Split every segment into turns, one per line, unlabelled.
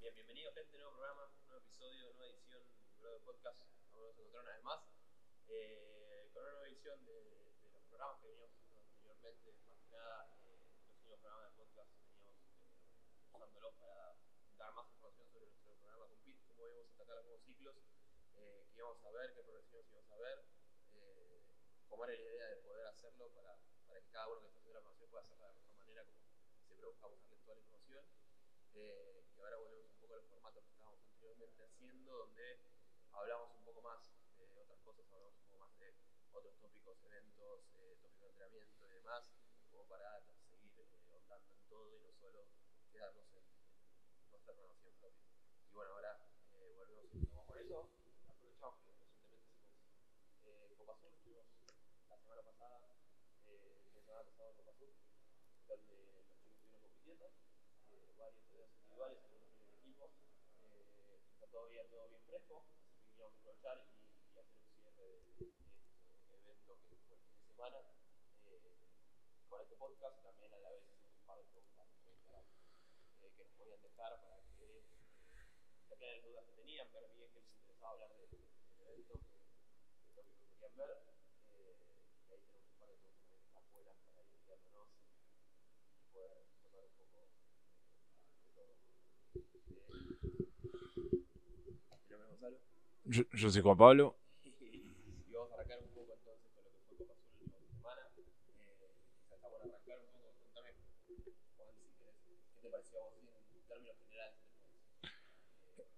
Bien, bienvenidos gente, nuevo programa, nuevo episodio, nueva edición de podcast. Vamos a encontrar una vez más. Eh, con una nueva edición de, los programas que veníamos haciendo anteriormente, más que nada eh, los últimos programas de podcast veníamos eh, usándolos para dar más información sobre nuestro programa Compete, cómo íbamos a atacar los nuevos ciclos, eh, qué íbamos a ver, qué progresiones íbamos a ver, cómo era la idea de poder hacerlo para, para que cada uno que esté haciendo la formación pueda hacerla de la mejor manera, como siempre buscamos darle toda la información. Eh, y ahora volvemos un poco a los formatos que estábamos anteriormente haciendo, donde hablamos un poco más de otras cosas, hablamos un poco más de otros tópicos, eventos, eh, tópicos de entrenamiento y demás, como para seguir eh, en todo y no solo quedarnos en, en nuestra programación propia. Y bueno, ahora eh, volvemos estamos con eso. Aprovechamos que recientemente hicimos eh, Copa Sur, estuvimos la semana pasada, eh, la semana pasada Copa Sur, donde los chicos estuvieron compitiendo, varios torneos individuales, algunos en equipos, eh, está todavía todo bien fresco, así que queríamos aprovechar y, y hacer un cierre de, de este evento que fue el fin de semana eh, con este podcast, también a la vez un par de preguntas eh, que nos podían dejar para que eh, aclaren las dudas que tenían, ver bien que les interesaba hablar de- de- del evento, que, que tópicos querían ver, eh, y ahí tenemos un par de preguntas que buenas para ir guiándonos y poder tomar un poco eh, de todo. Eh, mi nombre es Gonzalo.
Yo, yo soy Juan Pablo.
Y vamos a arrancar un poco entonces con lo que fue Copa Azul el último semana.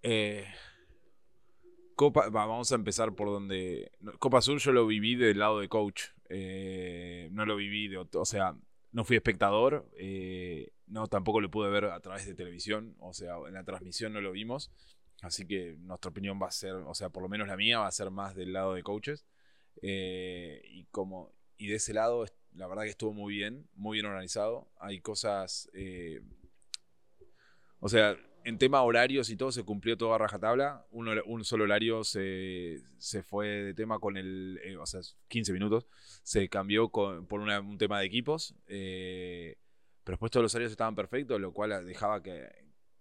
Eh.
Eh, Copa, va, vamos a empezar por donde. Copa Azul yo lo viví del lado de coach. Eh, no lo viví de otro. O sea, no fui espectador. eh, no, tampoco lo pude ver a través de televisión. O sea, en la transmisión no lo vimos. Así que nuestra opinión va a ser, o sea, por lo menos la mía va a ser más del lado de coaches. Eh, y como y de ese lado, la verdad que estuvo muy bien, muy bien organizado. Hay cosas, eh, o sea, en tema horarios y todo se cumplió todo a rajatabla. Un, un solo horario se, se fue de tema con el, eh, o sea, 15 minutos. Se cambió con- por un tema de equipos. eh, pero después todos los horarios estaban perfectos, lo cual dejaba que,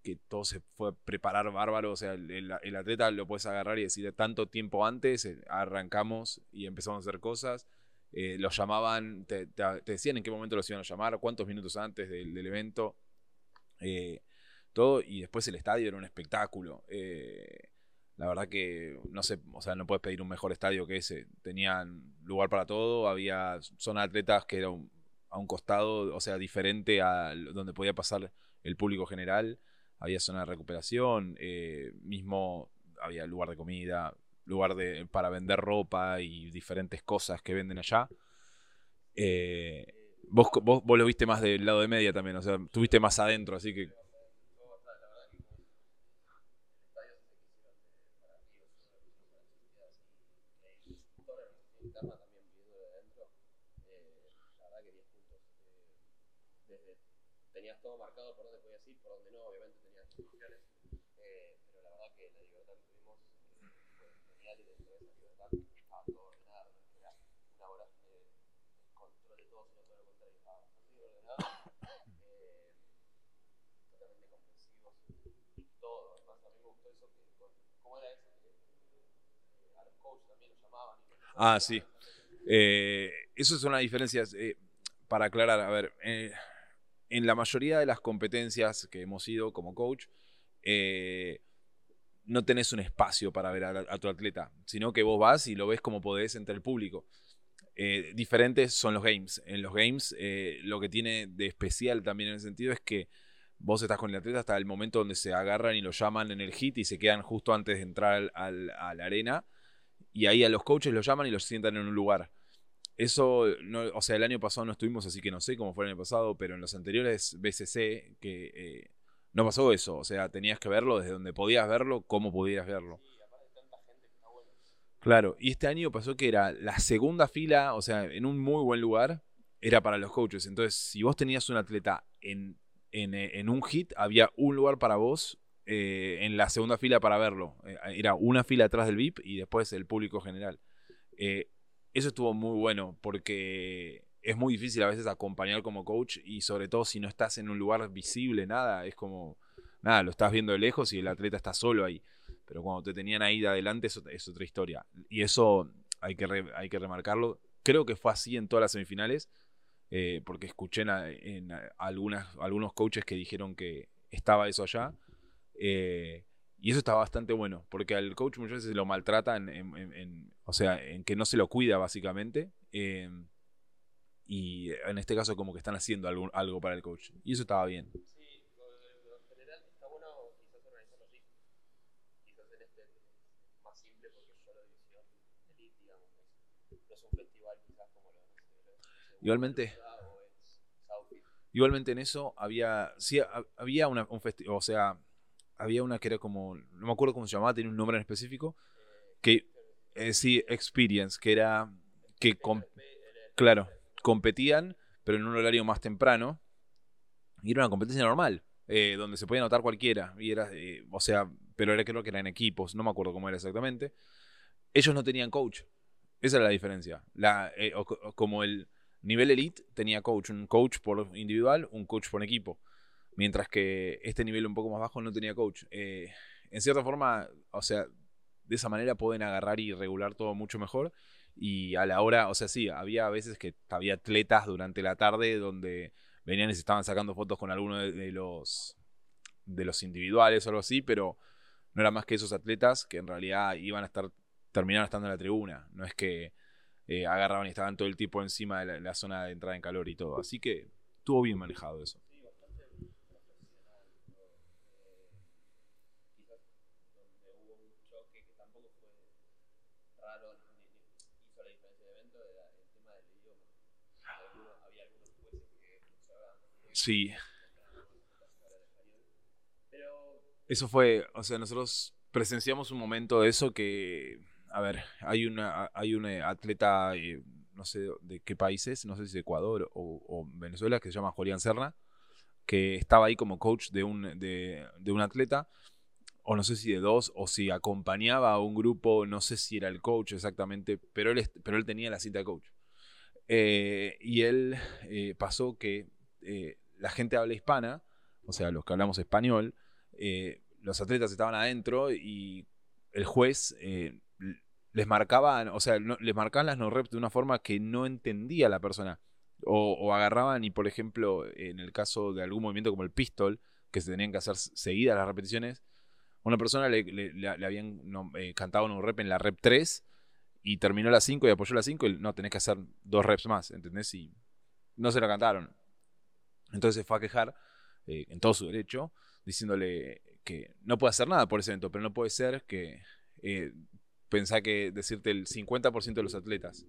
que todo se fue a preparar bárbaro. O sea, el, atleta lo puedes agarrar y decir tanto tiempo antes, eh, arrancamos y empezamos a hacer cosas. Los llamaban, te, te- te decían en qué momento los iban a llamar, cuántos minutos antes del, del evento. eh, todo, y después el estadio era un espectáculo. eh, la verdad que no sé, o sea, no puedes pedir un mejor estadio que ese. Tenían lugar para todo, había zona de atletas que era un- a un costado, o sea, diferente a donde podía pasar el público general. Había zona de recuperación, eh, mismo había lugar de comida, lugar de, para vender ropa y diferentes cosas que venden allá. Eh, vos, vos, vos lo viste más del lado de media también, o sea, estuviste más adentro, así que
interna también viendo de adentro, eh, la verdad que 10 puntos. eh, desde, tenías todo marcado por dónde podías ir, por dónde no, obviamente tenías instrucciones, eh, pero la verdad que la libertad que tuvimos eh, fue genial y dentro de esa libertad estaba todo ordenado, no era una hora de control de todo, sino todo lo contrario, estaba bastante bien ordenado, eh, totalmente comprensivos y todo. Además, a mí me gustó eso que, con, ¿cómo era eso? Que eh, a los coaches también los llamaban. Y los
Ah, sí. Eh, eso son las diferencias. eh, para aclarar, a ver, eh, en la mayoría de las competencias que hemos ido como coach, no tenés un espacio para ver a, tu atleta, sino que vos vas y lo ves como podés entre el público. Diferentes son los games. En los games, lo que tiene de especial también en ese sentido es que vos estás con el atleta hasta el momento donde se agarran y lo llaman en el hit y se quedan justo antes de entrar a la arena y ahí a los coaches los llaman y los sientan en un lugar. Eso, no, o sea, el año pasado no estuvimos, así que no sé cómo fue el año pasado, pero en los anteriores BCC que eh, no pasó eso. O sea, tenías que verlo desde donde podías verlo, como pudieras verlo. Claro, y este año pasó que era la segunda fila, o sea, en un muy buen lugar, era para los coaches. Entonces, si vos tenías un atleta en, en, eh, en un hit, había un lugar para vos eh, en la segunda fila para verlo. Eh, era una fila atrás del VIP y después el público general. Eh, eso estuvo muy bueno porque es muy difícil a veces acompañar como coach y sobre todo si no estás en un lugar visible, nada, es como nada, lo estás viendo de lejos y el atleta está solo ahí. Pero cuando te tenían ahí de adelante es, otra historia. Y eso hay que, hay que remarcarlo. Creo que fue así en todas las semifinales, porque escuché en, algunas, algunos coaches que dijeron que estaba eso allá. Eh, y eso está bastante bueno, porque al coach muchas veces lo maltratan, en, o sea, en que no se lo cuida básicamente. Eh, y en este caso como que están haciendo algo, algo para el coach. Y eso estaba bien.
Quizás. Quizás en este es más simple porque es solo división. No es un festival quizás como lo
Igualmente. Igualmente en eso había, sí, había una, un festival, o sea, había una que era como, no me acuerdo cómo se llamaba, tenía un nombre en específico, que, eh, sí, Experience, que era, que, con, claro, competían, pero en un horario más temprano. Y era una competencia normal, eh, donde se podía anotar cualquiera. Y era, eh, o sea, pero era, creo que eran equipos, no me acuerdo cómo era exactamente. Ellos no tenían coach. Esa era la diferencia. La, eh, como el nivel elite tenía coach, un coach por individual, un coach por equipo. Mientras que este nivel un poco más bajo no tenía coach. en cierta forma, o sea, de esa manera pueden agarrar y regular todo mucho mejor. Y a la hora, o sea, sí, había veces que había atletas durante la tarde donde venían y se estaban sacando fotos con alguno de, los de los individuales o algo así, pero no era más que esos atletas que en realidad iban a estar, terminaron estando en la tribuna. No es que eh, agarraban y estaban todo el tiempo encima de la, la, zona de entrada en calor y todo. Así que estuvo bien manejado eso. Sí. Eso fue, o sea, nosotros presenciamos un momento de eso que, a ver, hay una, hay una atleta, eh, no sé de qué países, no sé si Ecuador o, Venezuela, que se llama Julián Serna, que estaba ahí como coach de un, de, un atleta, o no sé si de dos, o si acompañaba a un grupo, no sé si era el coach exactamente, pero él, pero él tenía la cita de coach. Eh, y él eh, pasó que la gente habla hispana, o sea, los que hablamos español, eh, los atletas estaban adentro y el juez eh, les marcaba, o sea, les marcaban las no reps de una forma que no entendía la persona. O, agarraban y, por ejemplo, en el caso de algún movimiento como el pistol, que se tenían que hacer seguidas las repeticiones, una persona le, habían eh, cantado un rep en la rep 3 y terminó la 5 y apoyó la 5 y no, tenés que hacer dos reps más, ¿entendés? Y no se la cantaron. Entonces se fue a quejar, eh, en todo su derecho, diciéndole que no puede hacer nada por ese evento, pero no puede ser que eh, que decirte el 50% de los atletas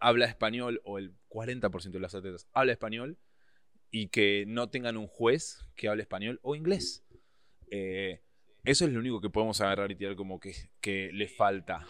habla español o el 40% de los atletas habla español y que no tengan un juez que hable español o inglés. Eh, eso es lo único que podemos agarrar y tirar como que, que le falta.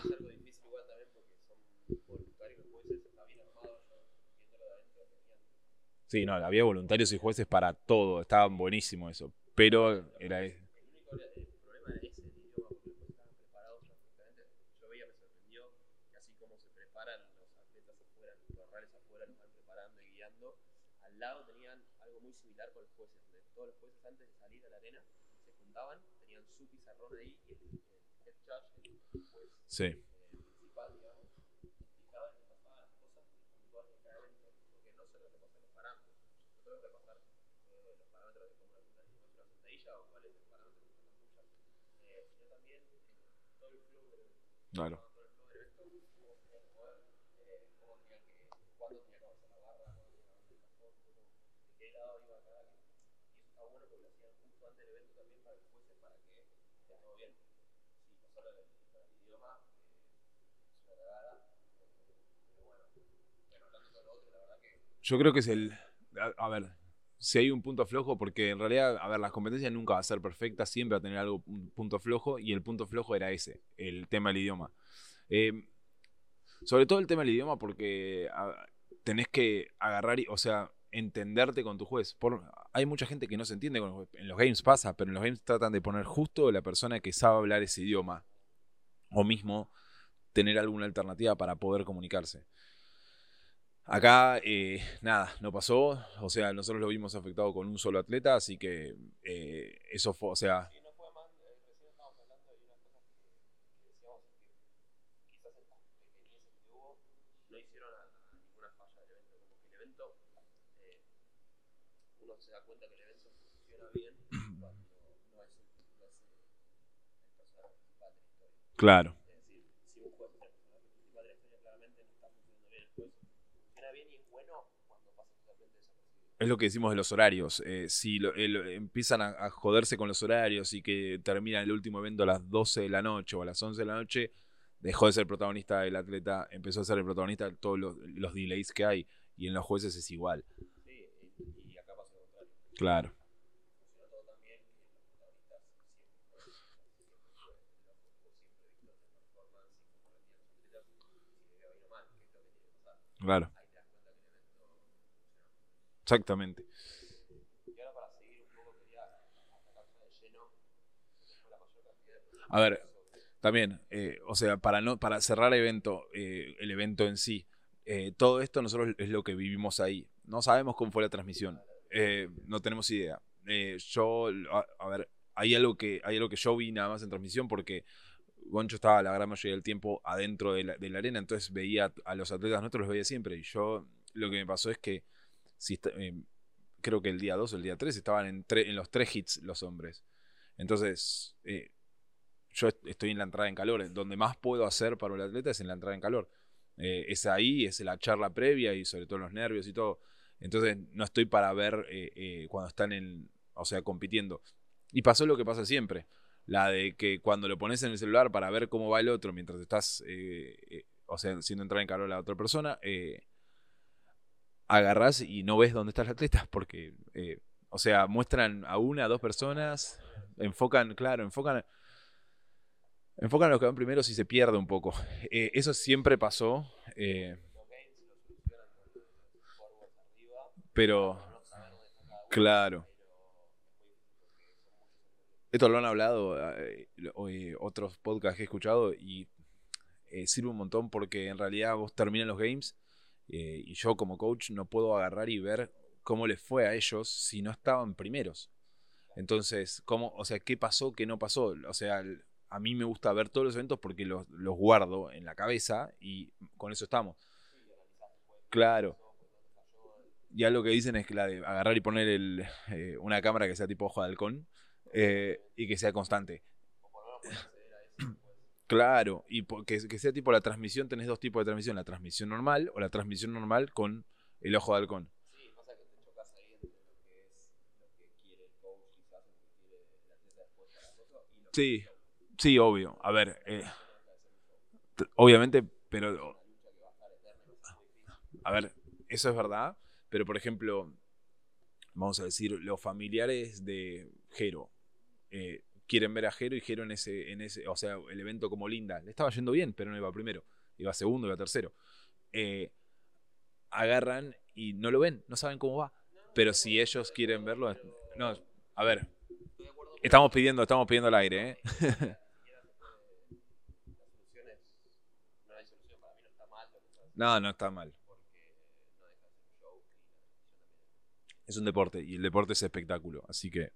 Sí, no, había voluntarios y jueces para todo, estaba buenísimo eso. Pero era.
El único problema era ese estaban preparados perfectamente. Yo veía, me sorprendió que así como se preparan los atletas afuera, los rales afuera, los van preparando y guiando, al lado tenían algo muy similar con los jueces, donde todos los jueces antes de salir a la arena se juntaban, tenían su pizarrón ahí y el, head judge, el juez
sí.
Que
Yo creo que es el. A ver, si hay un punto flojo, porque en realidad, a ver, las competencias nunca va a ser perfecta, siempre va a tener algo, un punto flojo, y el punto flojo era ese, el tema del idioma. Eh, sobre todo el tema del idioma, porque a, tenés que agarrar, y, o sea, entenderte con tu juez. Hay mucha gente que no se entiende con los. En los games pasa, pero en los games tratan de poner justo la persona que sabe hablar ese idioma. O mismo tener alguna alternativa para poder comunicarse. Acá, eh, nada, no pasó. O sea, nosotros lo vimos afectado con un solo atleta, así que eh, eso fue, o sea,
Sí, no fue más, eh, recién estábamos hablando de unas cosas que, que decíamos que quizás estas pequeñeces que hubo no hicieron a, a ninguna falla del evento, como que el evento, uno se da cuenta que el evento funciona bien cuando no es, el- no es el, el personaje principal de la historia.
claro.
Es decir, si un juez es el personaje principal de la historia, claramente no está funcionando bien el juez. Funciona bien y es bueno cuando pasa totalmente desapercibido.
Es lo que decimos de los horarios. eh, si lo- el- empiezan a, joderse con los horarios y que termina el último evento a las 12 de la noche o a las 11 de la noche, dejó de ser protagonista el atleta, empezó a ser el protagonista de todos los, los delays que hay. Y en los jueces es igual.
Sí, y, acá pasa lo contrario.
Claro, claro,
de
A ver, También, eh, o sea, para, no, para cerrar evento, eh, el evento en sí, eh, todo esto nosotros es lo que vivimos ahí. No sabemos cómo fue la transmisión, eh, no tenemos idea. Eh, yo, a, a ver, hay algo, que, hay algo que yo vi nada más en transmisión porque Goncho estaba la gran mayoría del tiempo adentro de la, de la arena, entonces veía a los atletas nuestros, los veía siempre. Y yo, lo que me pasó es que, si está- eh, creo que el día 2 o el día 3 estaban en, los tres hits los hombres. Entonces, eh, yo est- estoy en la entrada en calor. Donde más puedo hacer para un atleta es en la entrada en calor. Eh, es ahí, es la charla previa y sobre todo los nervios y todo. Entonces no estoy para ver eh, cuando están en, o sea, compitiendo. Y pasó lo que pasa siempre. La de que cuando lo pones en el celular para ver cómo va el otro mientras estás, o sea, haciendo entrar en calor a la otra persona, eh, agarrás y no ves dónde está el atleta. Porque, eh, o sea, muestran a una, a dos personas, enfocan, claro, enfocan enfocan a los que van primero si se pierde un poco. Eh, eso siempre pasó, eh, pero claro. Esto lo han hablado eh, hoy otros podcasts que he escuchado y eh, sirve un montón porque en realidad vos terminan los games eh, y yo como coach no puedo agarrar y ver cómo les fue a ellos si no estaban primeros. Entonces, ¿cómo, o sea, qué pasó, qué no pasó? O sea, a mí me gusta ver todos los eventos porque los, los guardo en la cabeza y con eso estamos. Claro. Ya lo que dicen es que la de agarrar y poner el, eh, una cámara que sea tipo ojo de halcón eh, y que sea constante. Claro, y que, que sea tipo la transmisión, tenés dos tipos de transmisión, la transmisión normal o la transmisión normal con el ojo de halcón.
Sí,
Sí, obvio. A ver, eh, obviamente, pero
a
ver, eso es verdad, pero por ejemplo, vamos a decir, los familiares de Jero eh, quieren ver a Jero y Jero en ese, en ese, o sea, el evento como linda, le estaba yendo bien, pero no iba primero, iba segundo, iba tercero. Eh, agarran y no lo ven, no saben cómo va. Pero si ellos quieren verlo, no, a ver, estamos pidiendo, estamos pidiendo el aire, ¿eh?
No no está mal.
Es un deporte y el deporte es espectáculo, así que,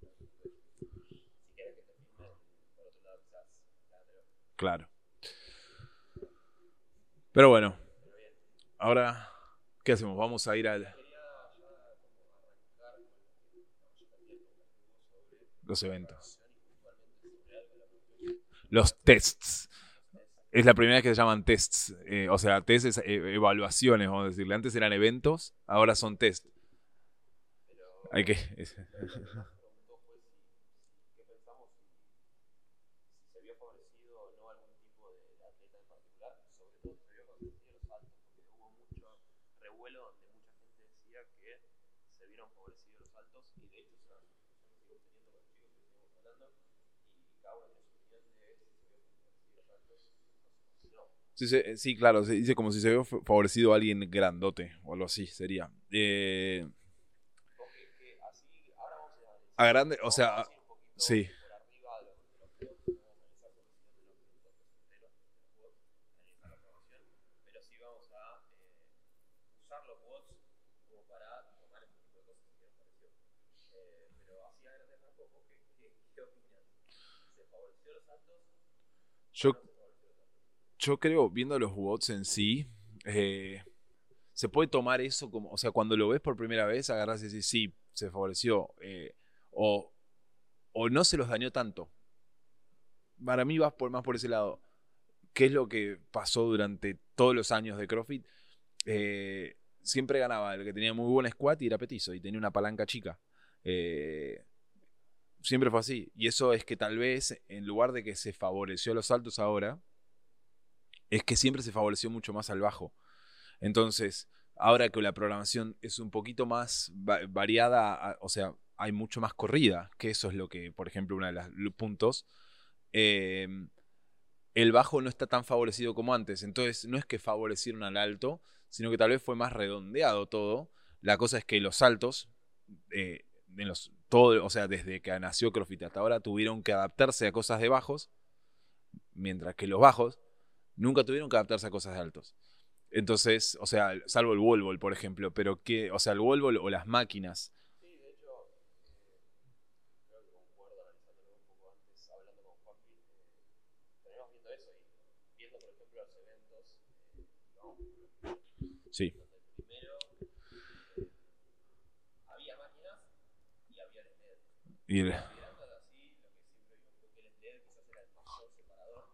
Si quieres que te filmen, por otro lado, quizás la anterior.
Claro. Pero bueno, ahora, ¿qué hacemos? Vamos a ir al, los eventos. Los tests. Es la primera vez que se llaman tests. eh, o sea, tests es eh, evaluaciones, vamos a decirle. Antes eran eventos, ahora son tests. Hay que.
lo que nos preguntó fue si, si qué pensamos si, si se vio favorecido o no algún tipo de, de atleta en particular, sobre todo si se vio favorecido los saltos, porque hubo mucho revuelo donde mucha gente decía que se vieron favorecidos los saltos y de hecho es una discusión que sigo teniendo con los chicos que estuvimos hablando y cada uno tiene su opinión de si se vio favorecido los saltos o si no.
Sí, se- sí, claro, se dice como si se vio fa- favorecido a alguien grandote o algo así, sería. Eh,
así, ahora vamos a
a grande, o sea, sí.
por arriba de los, de los juegos, no vamos a analizar por encima de los entonces enteros de los juegos, analizar la programación, pero sí vamos a eh, usar bajar los bots como para tomar ese tipo de cosas que nos pareció. Eh, pero así a grandes rasgos, ¿vos qué, qué, qué opinas? ¿Se favoreció los altos?
Yo, yo creo, viendo los bots en sí, eh, se puede tomar eso como, o sea, cuando lo ves por primera vez, agarras y decís, sí, se favoreció, eh, o, o no se los dañó tanto. Para mí vas por, más por ese lado. ¿Qué es lo que pasó durante todos los años de CrossFit? Eh, siempre ganaba el que tenía muy buen squat y era petizo y tenía una palanca chica. Siempre fue así. Y eso es que tal vez, en lugar de que se favoreció a los altos ahora, es que siempre se favoreció mucho más al bajo. Entonces, ahora que la programación es un poquito más va- variada, o sea, hay mucho más corrida, que eso es lo que, por ejemplo, uno de los puntos, eh, el bajo no está tan favorecido como antes. Entonces, no es que favorecieron al alto, sino que tal vez fue más redondeado todo. La cosa es que los altos, eh, en los, todo, o sea, desde que nació CrossFit hasta ahora, tuvieron que adaptarse a cosas de bajos, mientras que los bajos nunca tuvieron que adaptarse a cosas de altos. Entonces, o sea, salvo el wall por ejemplo, pero que, o sea, el wall o las máquinas.
Sí, de hecho, eh, creo que concuerdo analizándolo un poco antes, hablando con Juanpi, eh, tenemos viendo eso y viendo, por ejemplo, los eventos, eh, vamos,
Sí,
donde primero eh, había máquinas y había el LED.
y el-
Considerando así, lo que siempre vimos fue que el LED quizás era el mayor separador, es decir,
Ah.
es el que tenés que, re- que tenés que cumplir un cierto nivel como para no quedar. No es- si sos buenísimo en el LED, te va a perjudicar menos en otras cosas, pero es el separador.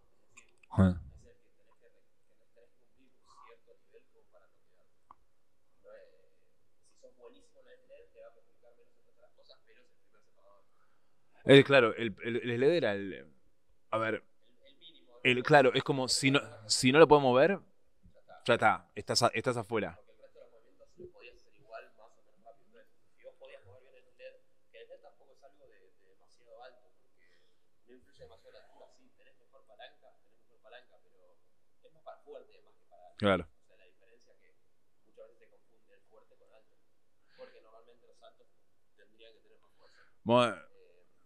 Eh, claro, el, el, el LED era el. A ver,
El, el
el, claro, es como si no, si no lo podemos ver, ya está, estás, estás afuera.
Porque el resto de los movimientos lo podías hacer igual, más o menos rápido. Entonces, si vos podías mover bien el LED, que el LED tampoco es algo de, de demasiado alto, porque no influye demasiado la altura. Sí, tenés mejor palanca, tenés mejor palanca, pero es más para fuerte más que para alto.
Claro.
O sea, la diferencia que muchas veces se confunde el fuerte con alto. Porque normalmente los altos tendrían que tener más fuerza.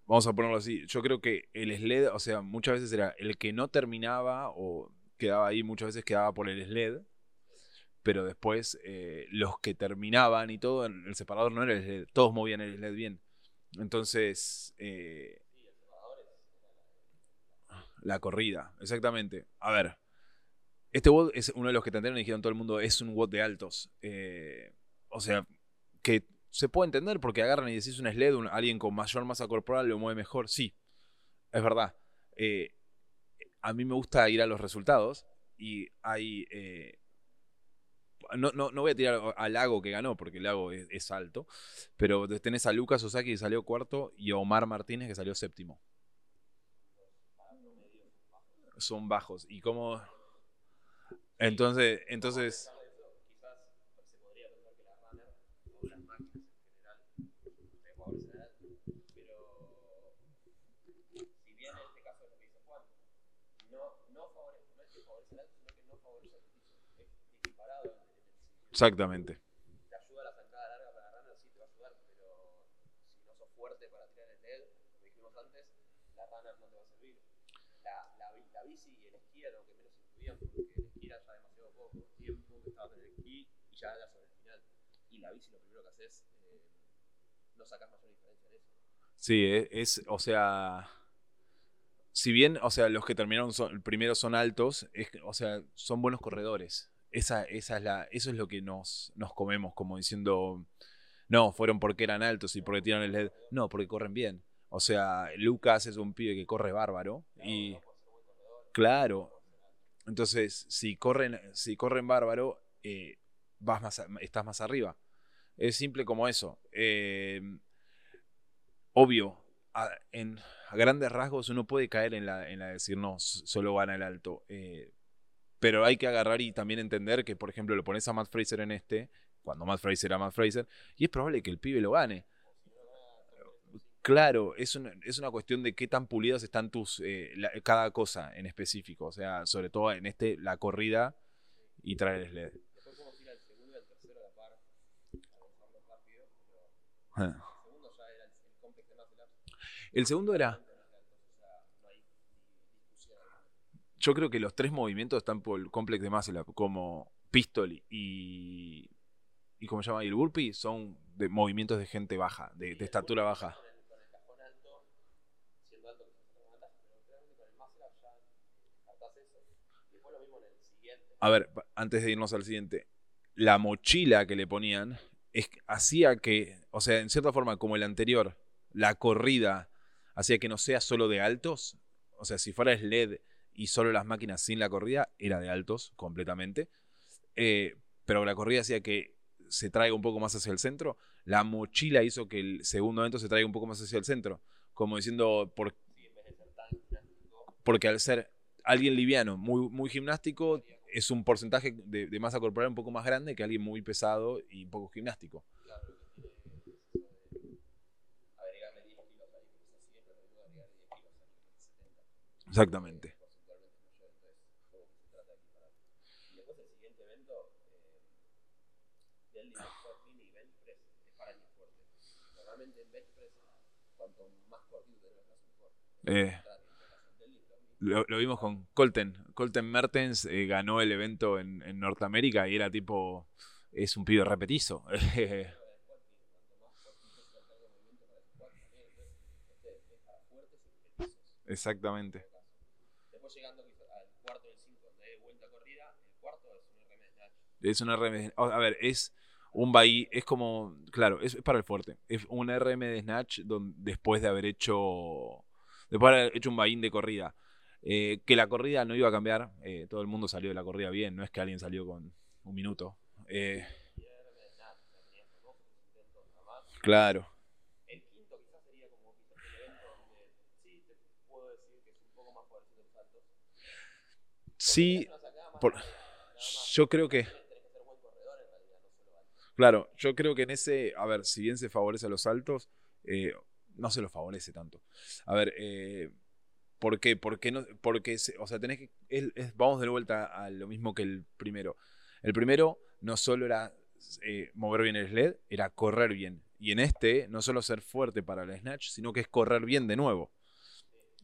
Vamos a, ponerlo así. Yo creo que el SLED, o sea, muchas veces era el que no terminaba o quedaba ahí, muchas veces quedaba por el SLED. Pero después eh, los que terminaban y todo, el separador no era el SLED. Todos movían el SLED bien. Entonces, eh,
la
corrida, exactamente. A ver, este WOD es uno de los que tendieron y dijeron todo el mundo, es un WOD de altos. Eh, o sea, que se puede entender porque agarran y decís un SLED, alguien con mayor masa corporal lo mueve mejor. Sí, es verdad. Eh, a mí me gusta ir a los resultados y hay... eh, no, no, no voy a tirar al Lago que ganó, porque el Lago es, alto, pero tenés a Lucas Osaki que salió cuarto y a Omar Martínez que salió séptimo. Son bajos. Y como... Entonces, entonces... Exactamente.
Te ayuda la zancada larga para runner, sí te va a ayudar, pero si no sos fuerte para tirar el LED, como dijimos antes, la runner no te va a servir. La, la, bi- la bici y el esquí era lo que menos influían, porque el esquí era ya demasiado poco tiempo que estabas en el esquí y ya era sobre el final. Y la bici lo primero que haces, eh, no sacas mayor diferencia en eso.
Sí, e- es, o sea, si bien, o sea, los que terminaron son, primero son altos, es, o sea, son buenos corredores. Esa, esa es la, eso es lo que nos, nos comemos, como diciendo, no, fueron porque eran altos y porque tiran el LED. No, porque corren bien. O sea, Lucas es un pibe que corre bárbaro y, claro, entonces, si corren, si corren bárbaro, eh, vas más, a- estás más arriba. Es simple como eso. Eh, obvio, a, en, a grandes rasgos uno puede caer en la, en la de decir, no, solo gana el alto. Eh, pero hay que agarrar y también entender que, por ejemplo, lo pones a Matt Fraser en este, cuando Matt Fraser era Matt Fraser, y es probable que el pibe lo gane. Claro, es una, es una cuestión de qué tan pulidas están tus eh, la- cada cosa en específico. O sea, sobre todo en este, la corrida y traer el LED. Ah.
el segundo era
yo creo que los tres movimientos están por el complex de muscle up, como pistol y, y como se llama, y el burpee son de movimientos de gente baja, de estatura baja.
Con el, con el cajón alto, siendo alto quizás te levantas, pero realmente con el muscle up ya descartás eso. Y después lo mismo en el siguiente.
A ver, antes de irnos al siguiente, la mochila que le ponían hacía que, o sea, en cierta forma, como el anterior, la corrida hacía que no sea solo de altos, o sea, si fuera SLED y solo las máquinas sin la corrida, era de altos completamente, Eh, pero la corrida hacía que se traiga un poco más hacia el centro, la mochila hizo que el segundo evento se traiga un poco más hacia el centro, como diciendo, porque al ser alguien liviano, muy, muy gimnástico, es un porcentaje de, de masa corporal un poco más grande que alguien muy pesado y poco gimnástico.
claro, lo que tiene es eso de agregarle 10 kilos ahí, que quizás sí es lo mismo de agregarle 10 kilos a alguien de 70.
Exactamente.
eh, lo
vimos con Colten. Colten Mertens eh, ganó el evento en, en Norteamérica y era tipo, es un pibe repetizo.
De.
Exactamente.
Después llegando al cuarto del 5, donde hay vuelta corrida, el cuarto es un snatch.
Es un A ver, es un bahí, es como, claro, es, es para el fuerte. Es un RM de Snatch don- después de haber hecho, después de haber hecho un bahín de corrida. Eh, que la corrida no iba a cambiar, eh, todo el mundo salió de la corrida bien, no es que alguien salió con un minuto. Eh, claro,
sí saltos.
por- yo creo que, claro, yo creo que en ese, a ver, si bien se favorece a los altos, eh, no se los favorece tanto. A ver, eh, ¿por qué? Porque no, porque, o sea, tenés que, es- es- vamos de vuelta a lo mismo que el primero. El primero no solo era eh, mover bien el sled, era correr bien. Y en este, no solo ser fuerte para el snatch, sino que es correr bien de nuevo.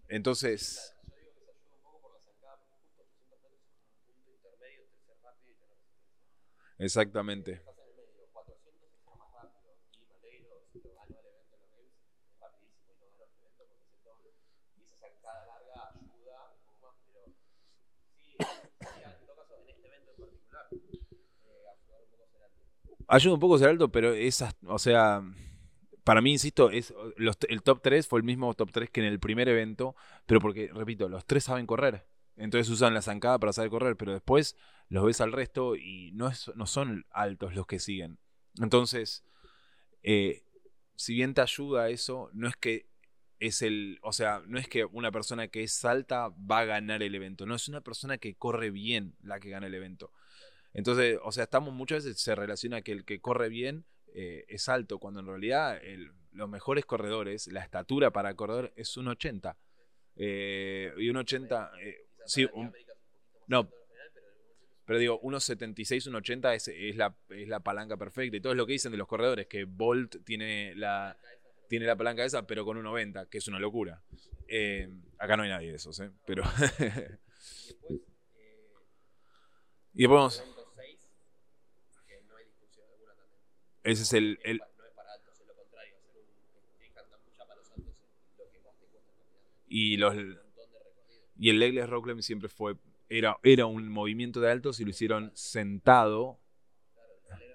Entonces,
Yo digo que se ayuda un poco por la zancada, porque justo 800 metros es como un punto intermedio entre ser rápido y tener resistencia.
exactamente.
Estás en el medio, 400 es lo más rápido. Y Madeiro, si lo ganó el evento en los Games, es rapidísimo y no ganó el evento porque es el doble. Y esa zancada larga ayuda un poco más, pero sí, sería en todo caso en este evento en particular, eh, ayudar un poco a ser alto.
Ayuda un poco ser alto, pero esas, o sea, para mí, insisto, es, el top 3 fue el mismo top 3 que en el primer evento, pero porque, repito, los tres saben correr. Entonces usan la zancada para saber correr, pero después los ves al resto y no, es, no son altos los que siguen. Entonces, eh, si bien te ayuda eso, no es que es el, o sea, no es que una persona que es alta va a ganar el evento, no es una persona que corre bien la que gana el evento. Entonces, o sea, estamos muchas veces se relaciona que el que corre bien eh, es alto, cuando en realidad el- los mejores corredores, la estatura para correr es un 80. Eh, y un 80, eh, sí, un- no.
pero
digo, unos 76, un 80 es, es, la, es la palanca perfecta. Y todo es lo que dicen de los corredores, que Bolt tiene la, tiene la palanca esa, pero con un 90, que es una locura. Eh, acá no hay nadie de esos, ¿eh? Pero...
Y después,
y después vamos-
te cuesta en realidad.
y los. Y el legless rock siempre fue. Era, era un movimiento de altos y lo hicieron sentado.
El el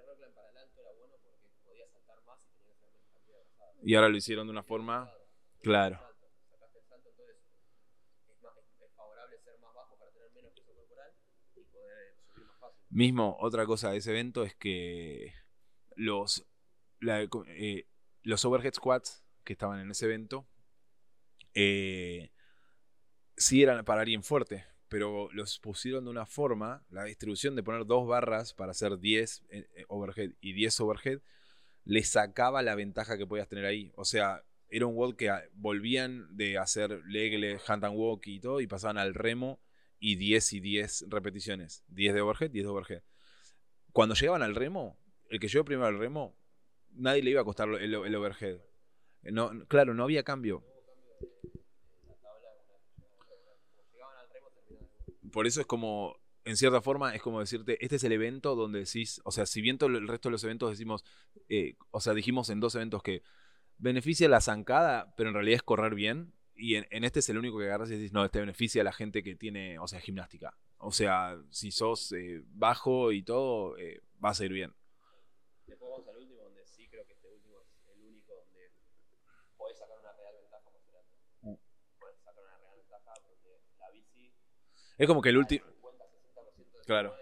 y
ahora lo hicieron de una forma. Claro.
El es, es, es.
Mismo, otra cosa de ese evento es que los, eh, los overhead squats que estaban en ese evento eh, sí eran para alguien fuerte, pero los pusieron de una forma, la distribución de poner dos barras para hacer 10 eh, eh, overhead y 10 overhead, le sacaba la ventaja que podías tener ahí. O sea, era un WOD que ah, volvían de hacer legle, hand and walk y todo, y pasaban al remo y 10 y 10 repeticiones. 10 de overhead, 10 de overhead. Cuando llegaban al remo, el que llegó primero al remo, nadie le iba a costar el, el overhead. No, claro, no había cambio. Por eso es como en cierta forma es como decirte, este es el evento donde decís, o sea, si bien todo el resto de los eventos decimos, eh, o sea, dijimos en dos eventos que beneficia la zancada, pero en realidad es correr bien, y en, este es el único que agarras y decís, no, este beneficia a la gente que tiene, o sea, gimnástica. O sea, si sos eh, bajo y todo, eh, va a ser bien.
Después vamos al último, donde sí creo que este último es el único donde podés sacar una real ventaja más grande. Mm. Podés sacar una real ventaja porque la bici...
Es como que el último... Claro.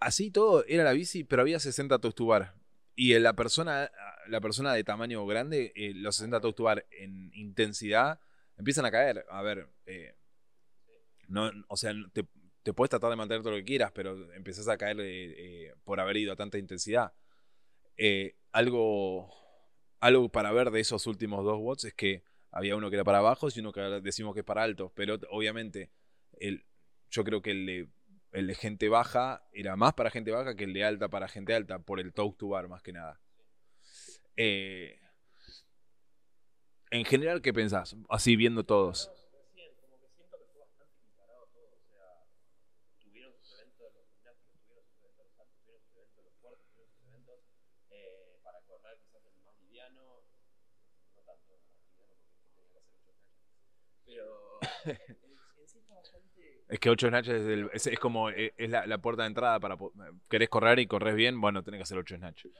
Así todo era la bici, pero había 60 tostubar. Y la persona, la persona de tamaño grande, eh, los 60 tostubar en intensidad empiezan a caer. A ver, eh, no, o sea, te, te, puedes tratar de mantener todo lo que quieras, pero empezás a caer eh, por haber ido a tanta intensidad. algo, algo para ver de esos últimos dos watts es que había uno que era para bajos y uno que decimos que es para altos, pero obviamente el, yo creo que el de, gente baja era más para gente baja que el de alta para gente alta, por el talk to bar más que nada. Eh, en general, ¿qué pensás? Así viendo todos. Pero Es que 8 snatches es, es, como eh, es, la, la, puerta de entrada para querés correr y corres bien, bueno, tenés que hacer 8 snatches.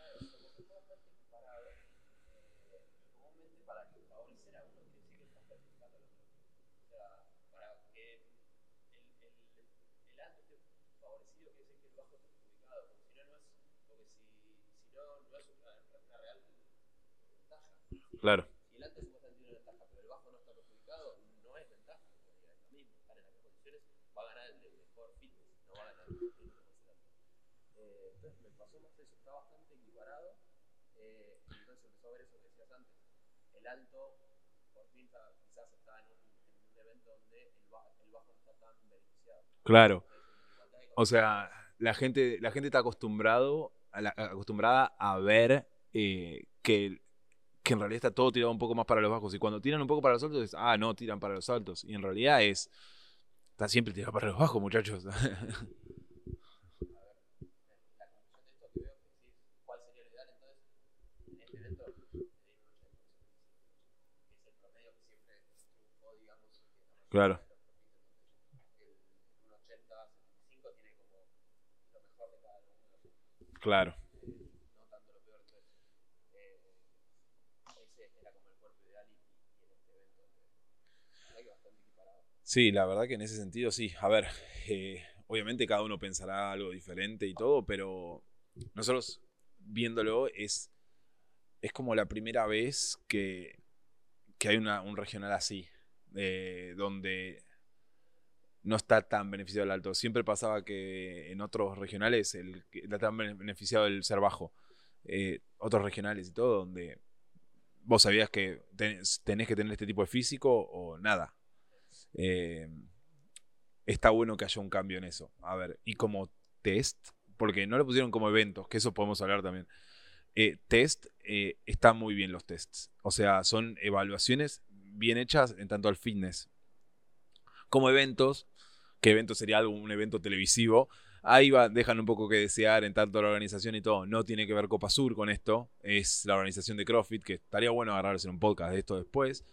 Claro.
Alto, por fin quizás está en un, evento donde el, bajo, no está tan beneficiado.
Claro. O sea, la gente, la gente está acostumbrado a acostumbrada a ver eh, que, que, en realidad está todo tirado un poco más para los bajos. Y cuando tiran un poco para los altos, es, ah, no, tiran para los altos. Y en realidad es, está siempre tirado para los bajos, muchachos. Claro. Claro. Sí, la verdad que en ese sentido sí. A ver, eh, obviamente cada uno pensará algo diferente y todo, pero nosotros viéndolo es, es como la primera vez que, que hay una, un regional así donde no está tan beneficiado el alto. Siempre pasaba que en otros regionales el, está tan beneficiado el ser bajo. Eh, otros regionales y todo, donde vos sabías que tenés, que tener este tipo de físico o nada. Eh, está bueno que haya un cambio en eso. A ver, y como test, porque no lo pusieron como eventos, que eso podemos hablar también. Eh, test, están muy bien los tests. O sea, son evaluaciones bien hechas en tanto al fitness como eventos, que evento sería algo, un evento televisivo. Ahí va, dejan un poco que desear en tanto la organización y todo. No tiene que ver Copa Sur con esto. Es la organización de CrossFit, que estaría bueno agarrarse un podcast de esto después.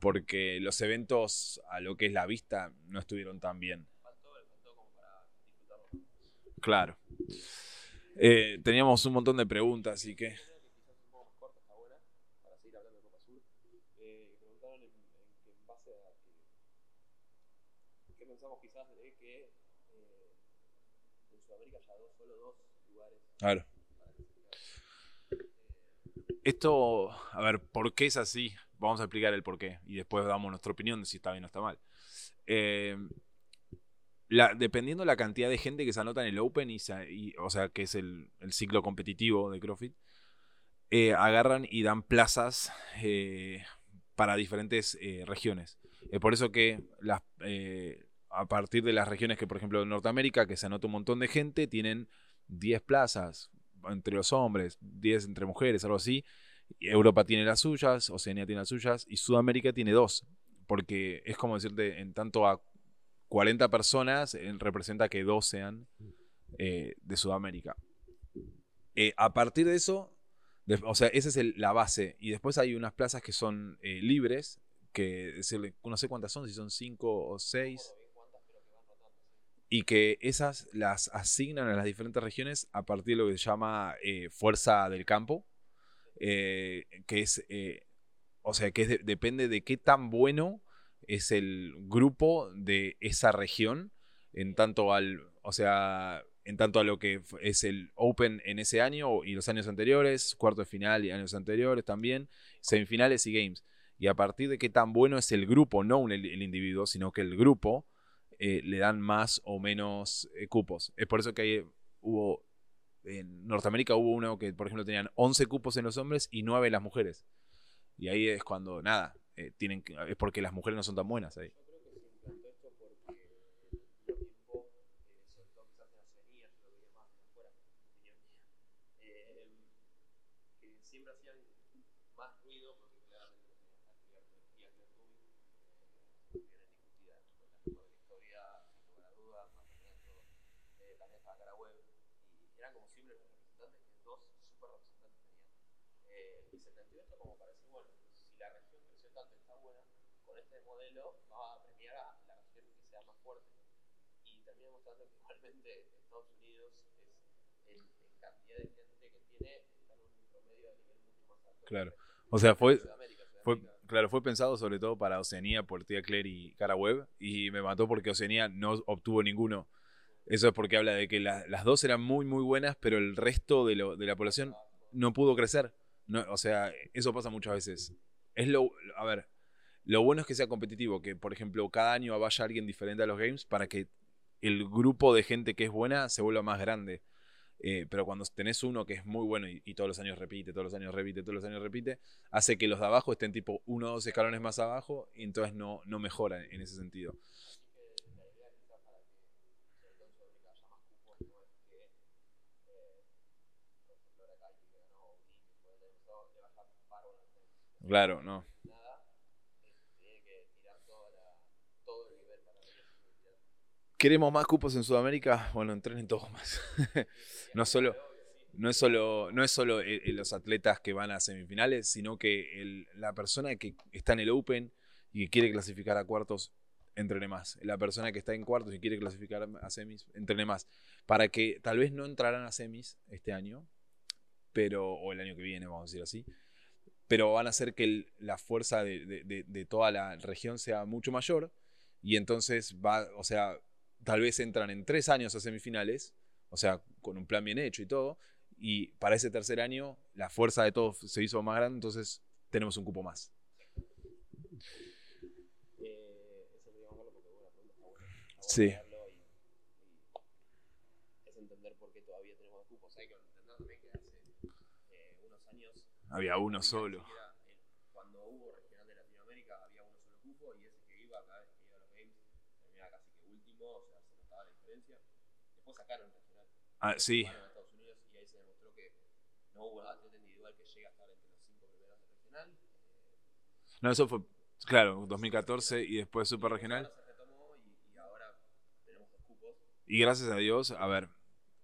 Porque los eventos a lo que es la vista no estuvieron tan bien. Claro. Eh, teníamos un montón de preguntas, así que... Claro. Esto, a ver, ¿por qué es así? Vamos a explicar el por qué y después damos nuestra opinión de si está bien o está mal. Eh, la, dependiendo la cantidad de gente que se anota en el Open, y, o sea, que es el, ciclo competitivo de CrossFit, eh, agarran y dan plazas eh, para diferentes regiones. Es por eso que a partir de las regiones que, por ejemplo, en Norteamérica, que se anota un montón de gente, tienen 10 plazas entre los hombres, 10 entre mujeres, algo así. Europa tiene las suyas, Oceanía tiene las suyas y Sudamérica tiene dos. Porque es como decirte, en tanto a 40 personas representa que dos sean eh, de Sudamérica. Eh, a partir de eso, o sea, esa es la base. Y después hay unas plazas que son eh, libres, que no sé cuántas son, si son cinco o seis. Y que esas las asignan a las diferentes regiones a partir de lo que se llama eh, fuerza del campo. eh, que es, eh, o sea, que depende de qué tan bueno es el grupo de esa región en tanto al, o sea, en tanto a lo que es el Open en ese año y los años anteriores, cuarto de final y años anteriores también, semifinales y games. Y a partir de qué tan bueno es el grupo, no el, el individuo, sino que el grupo eh, le dan más o menos eh, cupos. Es por eso que hay- hubo en Norteamérica hubo uno que, por ejemplo, tenían 11 cupos en los hombres y 9 en las mujeres. Y ahí es cuando, nada, eh, tienen que- es porque las mujeres no son tan buenas ahí.
Yo creo que se implantó esto porque en el último tiempo, eh, sobre todo quizás en Oceanía, yo lo veía más de afuera, opinión mía, eh, que siempre hacían más ruido porque claramente no tenían actividad tecnología que el Rubik, eh, bien indiscutida con la mejor de la historia, sin lugar a dudas, manteniendo la a cara web, y eran como siempre los representantes que dos super representantes tenían. Eh, y se planteó esto como para decir, bueno, si la región creció tanto y está buena, con este modelo va a premiar a la región que sea más fuerte. Y termina mostrando que igualmente Estados Unidos es, en, en cantidad de gente que tiene, está en un promedio de nivel mucho más alto.
Claro. O sea, fue, fue, claro, fue pensado sobre todo para Oceanía por Tía Claire y Cara Web. Y me mató porque Oceanía no obtuvo ninguno. Eso es porque habla de que la- las dos eran muy, muy buenas, pero el resto de, lo- de la población no pudo crecer. No, o sea, eso pasa muchas veces. Es lo, a ver, lo bueno es que sea competitivo, que por ejemplo cada año vaya alguien diferente a los games para que el grupo de gente que es buena se vuelva más grande. Eh, pero cuando tenés uno que es muy bueno y, y todos los años repite, todos los años repite, todos los años repite, hace que los de abajo estén tipo uno o dos escalones más abajo y entonces no, no mejoran en ese sentido.
la idea quizás para que, sobre todo en Sudamérica, haya más cupos, no es que, eh, por ejemplo, ahora Kaiki que ganó Uni, que fue el año pasado, le vaya paro a la gente.
Claro, no.
Nada, eh, tiene que tirar toda la, todo el nivel para ver si tirar.
¿Queremos más cupos en Sudamérica? Bueno, entrenen todos más. no solo, no es solo, no es solo eh, eh, los atletas que van a semifinales, sino que el- la persona que está en el Open y que quiere clasificar a cuartos, entrene más. La persona que está en cuartos y quiere clasificar a semis, entrene más. Para que tal vez no entrarán a semis este año, pero, o el año que viene, vamos a decir así, pero van a hacer que el- la fuerza de, de- de- de toda la región sea mucho mayor y entonces va, o sea, tal vez entran en tres años a semifinales, o sea, con un plan bien hecho y todo, y para ese tercer año la fuerza de todos se hizo más grande, entonces tenemos un cupo más.
Eh, eso queríamos verlo porque, bueno, la pregunta está buena. Está bueno
Sí.
verlo y, y es entender por qué todavía tenemos más cupos. Hay que entender también que hace eh, unos años
Había uno solo.
cuando hubo regional de Latinoamérica había uno solo cupo y ese que iba cada vez que iba a los games terminaba casi que último, o sea, se notaba la diferencia. Después sacaron regional.
Ah, sí,
a Estados Unidos y ahí se demostró que no hubo atleta individual que llegue a estar entre los cinco primeros del regional.
No, eso fue, claro, 2014 y después Super Regional.
Y
gracias a Dios, a ver,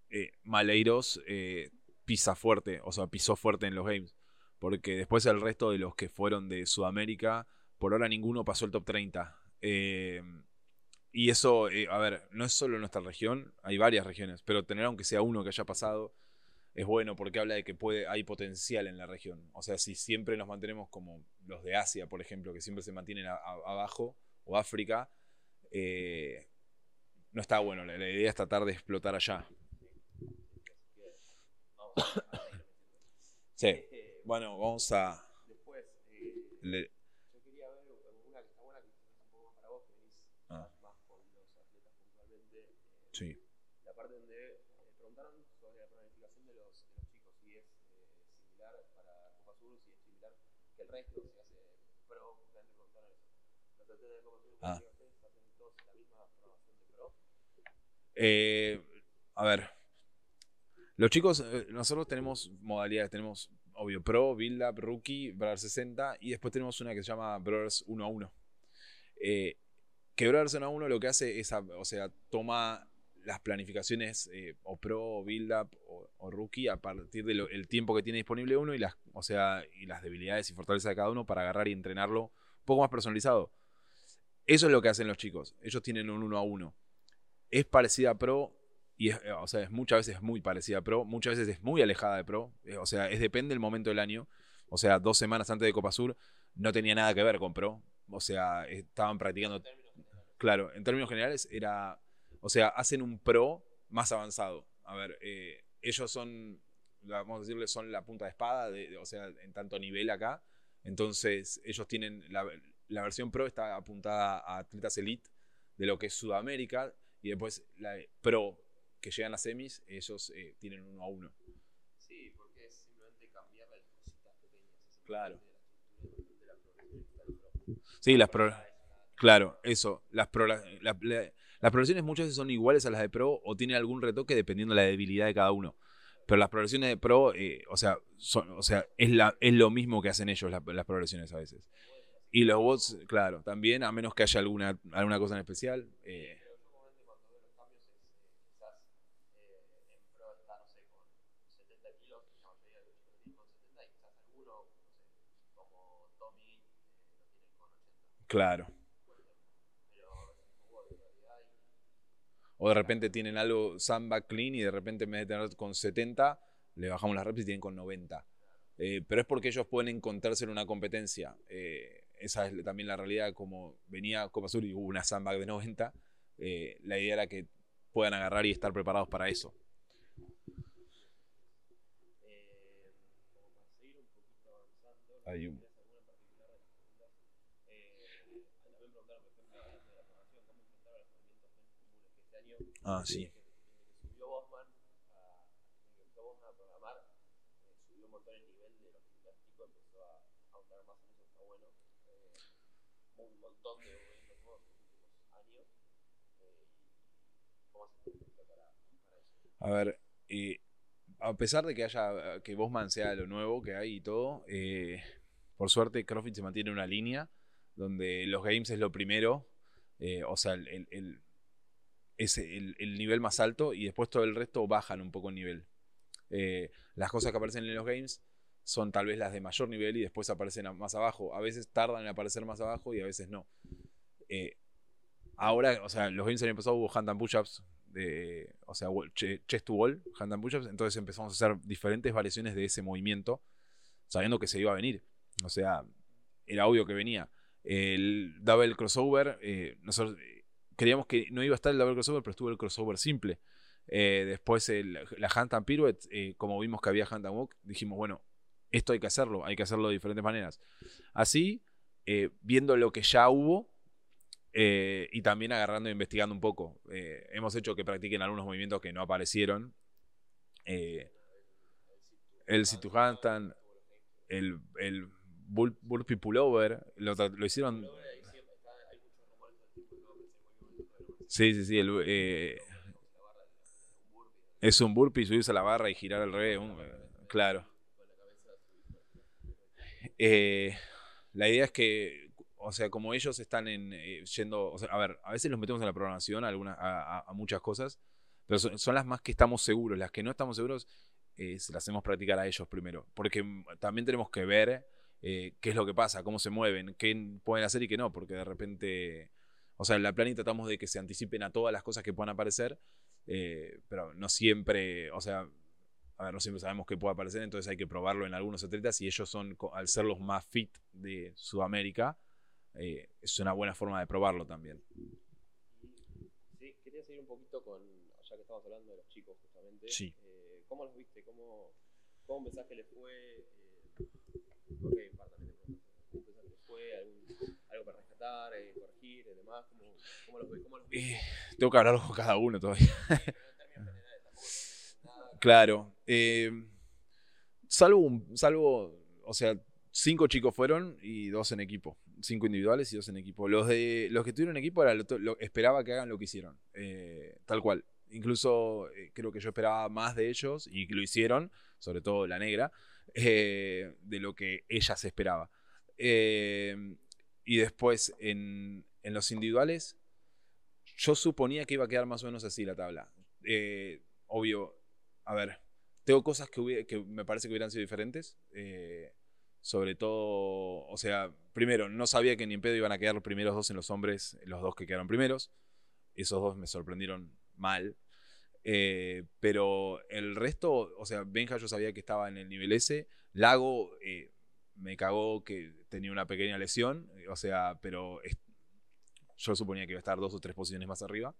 eh, Maleiros eh, pisa fuerte, o sea, pisó fuerte en los games. Porque después el resto de los que fueron de Sudamérica, por ahora ninguno pasó el top 30. Eh, y eso, eh, a ver, no es solo nuestra región, hay varias regiones, pero tener aunque sea uno que haya pasado es bueno porque habla de que puede, hay potencial en la región. O sea, si siempre nos mantenemos como los de Asia, por ejemplo, que siempre se mantienen abajo, o África, eh, no está bueno. La, la idea es tratar de explotar allá. Sí. Bueno, vamos a.
después, eh,
le-
yo quería ver una que está buena, que es un poco más para vos, que venís
Ah.
más con los atletas puntualmente. eh,
sí.
La parte donde eh, preguntaron sobre la planificación de los, de los chicos, si es eh, similar para Copa Sur, si es similar que el resto, si hace pro, justamente preguntaron eso. Los atletas de Copa Sur,
Ah.
ustedes hacen todos la misma programación de pro.
Eh, a ver. Los chicos, eh, nosotros tenemos modalidades. Tenemos, obvio, Pro, Build Up, Rookie, Brother 60. Y después tenemos una que se llama Brothers 1 a 1. Eh, quebrar zona 1 lo que hace es, o sea, toma las planificaciones eh, o pro, build up o, rookie a partir del tiempo que tiene disponible uno y las, o sea, y las debilidades y fortalezas de cada uno para agarrar y entrenarlo un poco más personalizado. Eso es lo que hacen los chicos. Ellos tienen un uno a uno. Es parecida a pro y es, o sea, es muchas veces muy parecida a pro, muchas veces es muy alejada de pro. Eh, o sea, es depende del momento del año. O sea, dos semanas antes de Copa Sur no tenía nada que ver con pro. O sea, estaban practicando. Claro, en términos generales era o sea, hacen un pro más avanzado. A ver, eh, ellos son, vamos a decirle, son la punta de espada, o sea, en tanto nivel acá. Entonces, ellos tienen, la, versión pro está apuntada a atletas elite de lo que es Sudamérica. Y después la pro que llegan a semis, ellos eh, tienen uno a uno.
Sí, porque es simplemente cambiar las cositas pequeñas.
Claro. Sí, las pro... Claro, eso. Las pro, las progresiones muchas veces son iguales a las de Pro o tienen algún retoque dependiendo de la debilidad de cada uno. Pero las progresiones de Pro, eh, o sea, son, o sea es, la, es lo mismo que hacen ellos las progresiones a veces. Y los bots, claro, también, a menos que haya alguna, alguna cosa en especial. Eh, Claro. O de repente tienen algo samba clean y de repente en vez de tener con 70, le bajamos las reps y tienen con 90. Eh, pero es porque ellos pueden encontrarse en una competencia. Eh, esa es también la realidad, como venía Copa Sur y hubo una samba de 90, eh, la idea era que puedan agarrar y estar preparados para eso. Hay un... Ah, sí.
Subió Bosman a, empezó Bosman a programar, eh, subió un montón el nivel de los gimnásticos, empezó a ahondar más en eso, está bueno. Eh, un montón de eventos nuevos en los últimos años. Eh, ¿Cómo se para eso?
A ver, eh, a pesar de que haya que Bosman sea lo nuevo que hay y todo, eh, por suerte CrossFit se mantiene una línea donde los games es lo primero, eh, o sea, el, el, es el, nivel más alto y después todo el resto bajan un poco el nivel. Eh, las cosas que aparecen en los games son tal vez las de mayor nivel y después aparecen más abajo. A veces tardan en aparecer más abajo y a veces no. Eh, ahora, o sea, los games año pasado hubo hand and push-ups, o sea, chest to wall, hand and push-ups, entonces empezamos a hacer diferentes variaciones de ese movimiento, sabiendo que se iba a venir. O sea, era obvio que venía. El double crossover, eh, nosotros creíamos que no iba a estar el double crossover, pero estuvo el crossover simple. Eh, después la hand and pirouette, eh, como vimos que había hand and walk, dijimos, bueno, esto hay que hacerlo, hay que hacerlo de diferentes maneras. Así, eh, viendo lo que ya hubo y también agarrando e investigando un poco, hemos hecho que practiquen algunos movimientos que no aparecieron. el situ handstand, el, el burpee pullover, lo, lo hicieron Sí, sí, sí. Eh, es un burpee, subirse a la barra y girar al revés. claro. Eh, la idea es que, o sea, como ellos están en, eh, yendo, a ver, a veces los metemos en la programación a, a, muchas cosas, pero son, las más que estamos seguros. Las que no estamos seguros, se las hacemos practicar a ellos primero, porque también tenemos que ver qué es lo que pasa, cómo se mueven, qué pueden hacer y qué no, porque de repente o sea, en la planning tratamos de que se anticipen a todas las cosas que puedan aparecer, eh, pero no siempre, o sea, a ver, no siempre sabemos qué puede aparecer, entonces hay que probarlo en algunos atletas y ellos son, al ser los más fit de Sudamérica, eh, es una buena forma de probarlo también.
Sí, quería seguir un poquito con, ya que estamos hablando de los chicos justamente,
sí.
Eh, ¿cómo los viste? ¿Cómo, cómo pensás que les fue? porque parte ¿cómo fue? ¿Algo para rescatar, corregir, demás? ¿Cómo, los ves?
Eh, tengo que hablarlo con cada uno todavía. claro. Eh, salvo, salvo, o sea, cinco chicos fueron y dos en equipo. Cinco individuales y dos en equipo. Los, de, los que tuvieron equipo era lo, esperaba que hagan lo que hicieron. Eh, tal cual. Incluso creo que yo esperaba más de ellos y lo hicieron, sobre todo la negra, de lo que ella se esperaba. Y después en, en los individuales, yo suponía que iba a quedar más o menos así la tabla. Eh, obvio, a ver, tengo cosas que, que me parece que hubieran sido diferentes. Eh, sobre todo, o sea, primero, no sabía que ni en pedo iban a quedar los primeros dos en los hombres, los dos que quedaron primeros. Esos dos me sorprendieron mal. Eh, pero el resto, o sea, Benja yo sabía que estaba en el nivel S. Lago me cagó que tenía una pequeña lesión, o sea, pero yo suponía que iba a estar dos o tres posiciones más arriba.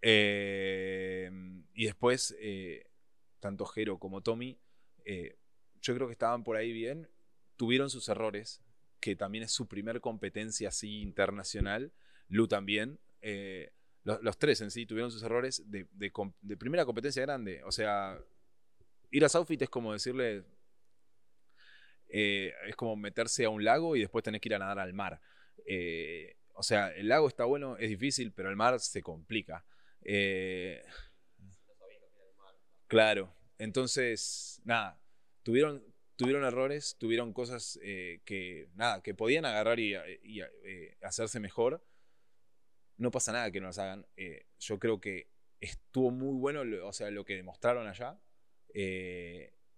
Eh, y después, eh, tanto Jero como Tommy, eh, yo creo que estaban por ahí bien. Tuvieron sus errores, que también es su primer competencia así internacional. Lu también. Los, tres en sí tuvieron sus errores de, primera competencia grande. O sea, ir a Southfit es como decirle. Es como meterse a un lago y después tenés que ir a nadar al mar. o sea, el lago está bueno, es difícil, pero el mar se complica. Eh, claro, entonces, nada, tuvieron, tuvieron errores, tuvieron cosas eh, que, nada, que podían agarrar y, eh, hacerse mejor. No pasa nada que no las hagan. yo creo que estuvo muy bueno, o sea, lo que demostraron allá.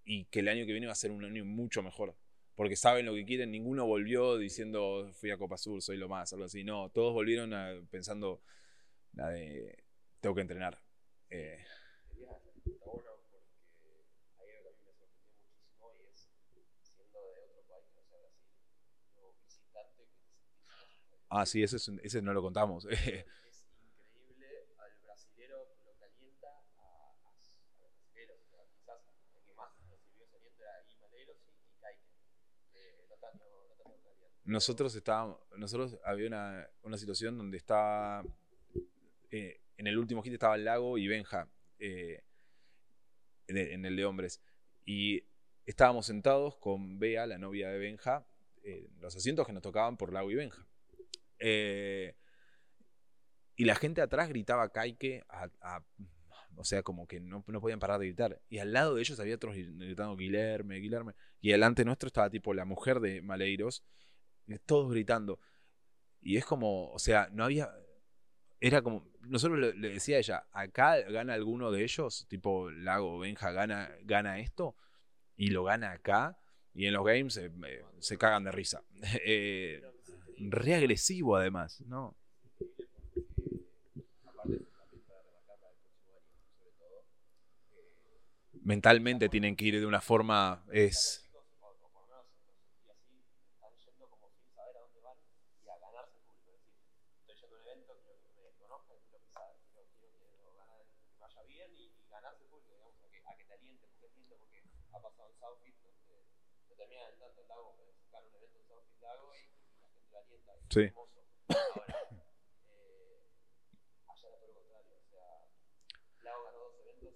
Y que el año que viene va a ser un año mucho mejor. Porque saben lo que quieren, ninguno volvió diciendo fui a Copa Sur, soy lo más, algo así. No, todos volvieron pensando la de tengo que entrenar. Eh, Ah, sí, ese, ese no lo contamos.
es increíble al brasilero lo calienta a, a, los brasileros. O sea, quizás el que más recibió saliendo era Guy Maleiros y Kaique. Eh, no tanto, no tanto
nosotros estábamos, nosotros había una, una situación donde estaba eh, en el último hit estaba el Lago y Benja eh, en, el, de hombres. Y estábamos sentados con Bea, la novia de Benja, en los asientos que nos tocaban por Lago y Benja. Eh, y la gente atrás gritaba Kaike, o sea, como que no, no, podían parar de gritar. Y al lado de ellos había otros gritando Guilherme, Guilherme. Y delante nuestro estaba tipo la mujer de Maleiros, todos gritando. Y es como, o sea, no había, era como, nosotros le, decía a ella, acá gana alguno de ellos, tipo Lago Benja gana, gana esto, y lo gana acá, y en los games eh, se cagan de risa. eh, re agresivo además, ¿no? Mentalmente tienen que ir de una forma, es Sí.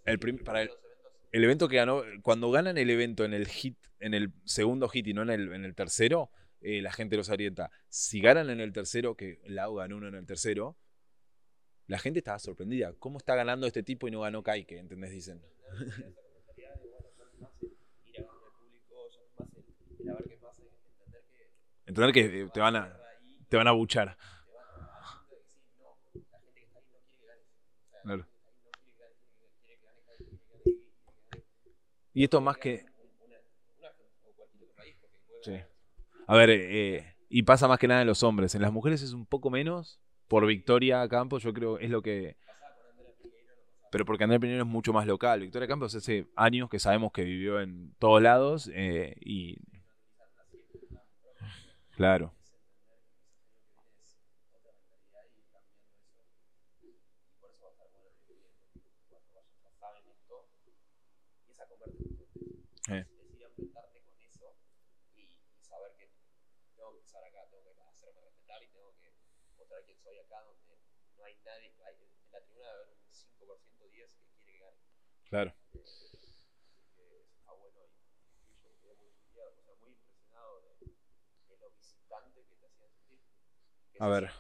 El para el, el, evento que ganó, cuando ganan el evento en el hit, en el segundo hit y no en el, en el tercero, eh, la gente los orienta. Si ganan en el tercero, que Lau ganó uno en el tercero, la gente estaba sorprendida. ¿Cómo está ganando este tipo y no ganó Kaike? ¿Entendés? Dicen. entender que te van a te van a buchar. Y esto más que... Sí. A ver, eh, y pasa más que nada en los hombres. En las mujeres es un poco menos. Por Victoria Campos, yo creo es lo que. Pero porque Andrea Piñero es mucho más local. Victoria Campos hace años que sabemos que vivió en todos lados eh, y. Claro.
Eh. Es ir a enfrentarte con eso y, saber que tengo que estar acá, tengo que hacerme respetar y tengo que mostrar quién soy acá, donde no hay nadie. Hay, en la tribuna debe haber un 5% 10 que quiere que gane.
Claro.
Eh, está bueno y, yo me quedé muy, o sea, muy impresionado de, de, lo visitante que te hacían sentir.
A ver.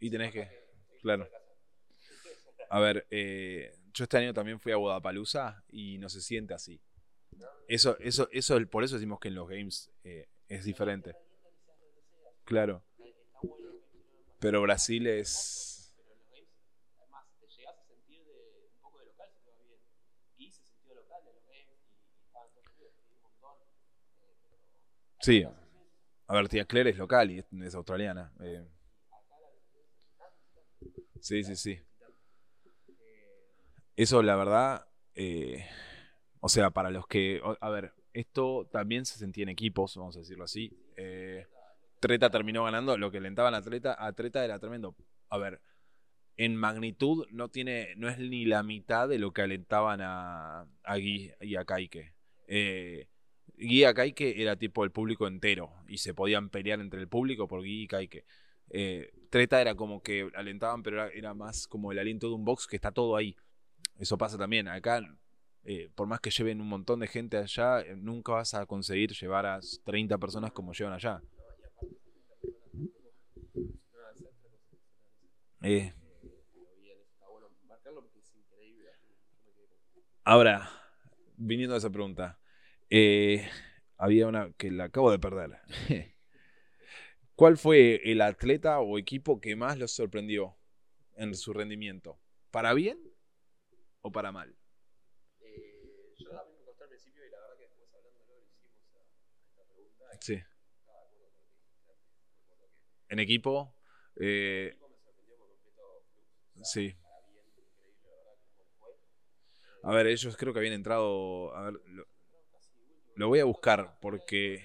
Y tenés que. Claro. A ver, eh, yo este año también fui a Guadalajara y no se siente así. Eso, eso, eso, por eso decimos que en los games eh, es diferente. Claro. Pero Brasil es.
y se sintió local en los games y, y estaban todos unidos, y un montón. Eh, pero
Sí. A ver, tía Claire es local y es, australiana. eh, sí, sí, sí. Eso, la verdad, eh, o sea, para los que, a ver, esto también se sentía en equipos, vamos a decirlo así. Eh, Treta terminó ganando, lo que alentaban a Treta, a Treta era tremendo. A ver, en magnitud no tiene, no es ni la mitad de lo que alentaban a, a Guy y a Kaike. Eh, Guy y a Kaike era tipo el público entero y se podían pelear entre el público por Guy y Kaike. Eh, Treta era como que alentaban, pero era, más como el aliento de un box que está todo ahí. Eso pasa también. Acá, eh, por más que lleven un montón de gente allá, eh, nunca vas a conseguir llevar a 30 personas como llevan allá. ahora, viniendo a esa pregunta, eh, había una que la acabo de perder. ¿Cuál fue el atleta o equipo que más los sorprendió en su rendimiento? ¿Para bien o para mal?
Eh, yo a mí me costó al principio y la verdad que después hablándolo hicimos esta pregunta
Sí. En equipo,
el
eh,
equipo me sorprendió por completo
sí.
La
A ver, ellos creo que habían entrado. A ver, lo. Lo voy a buscar porque.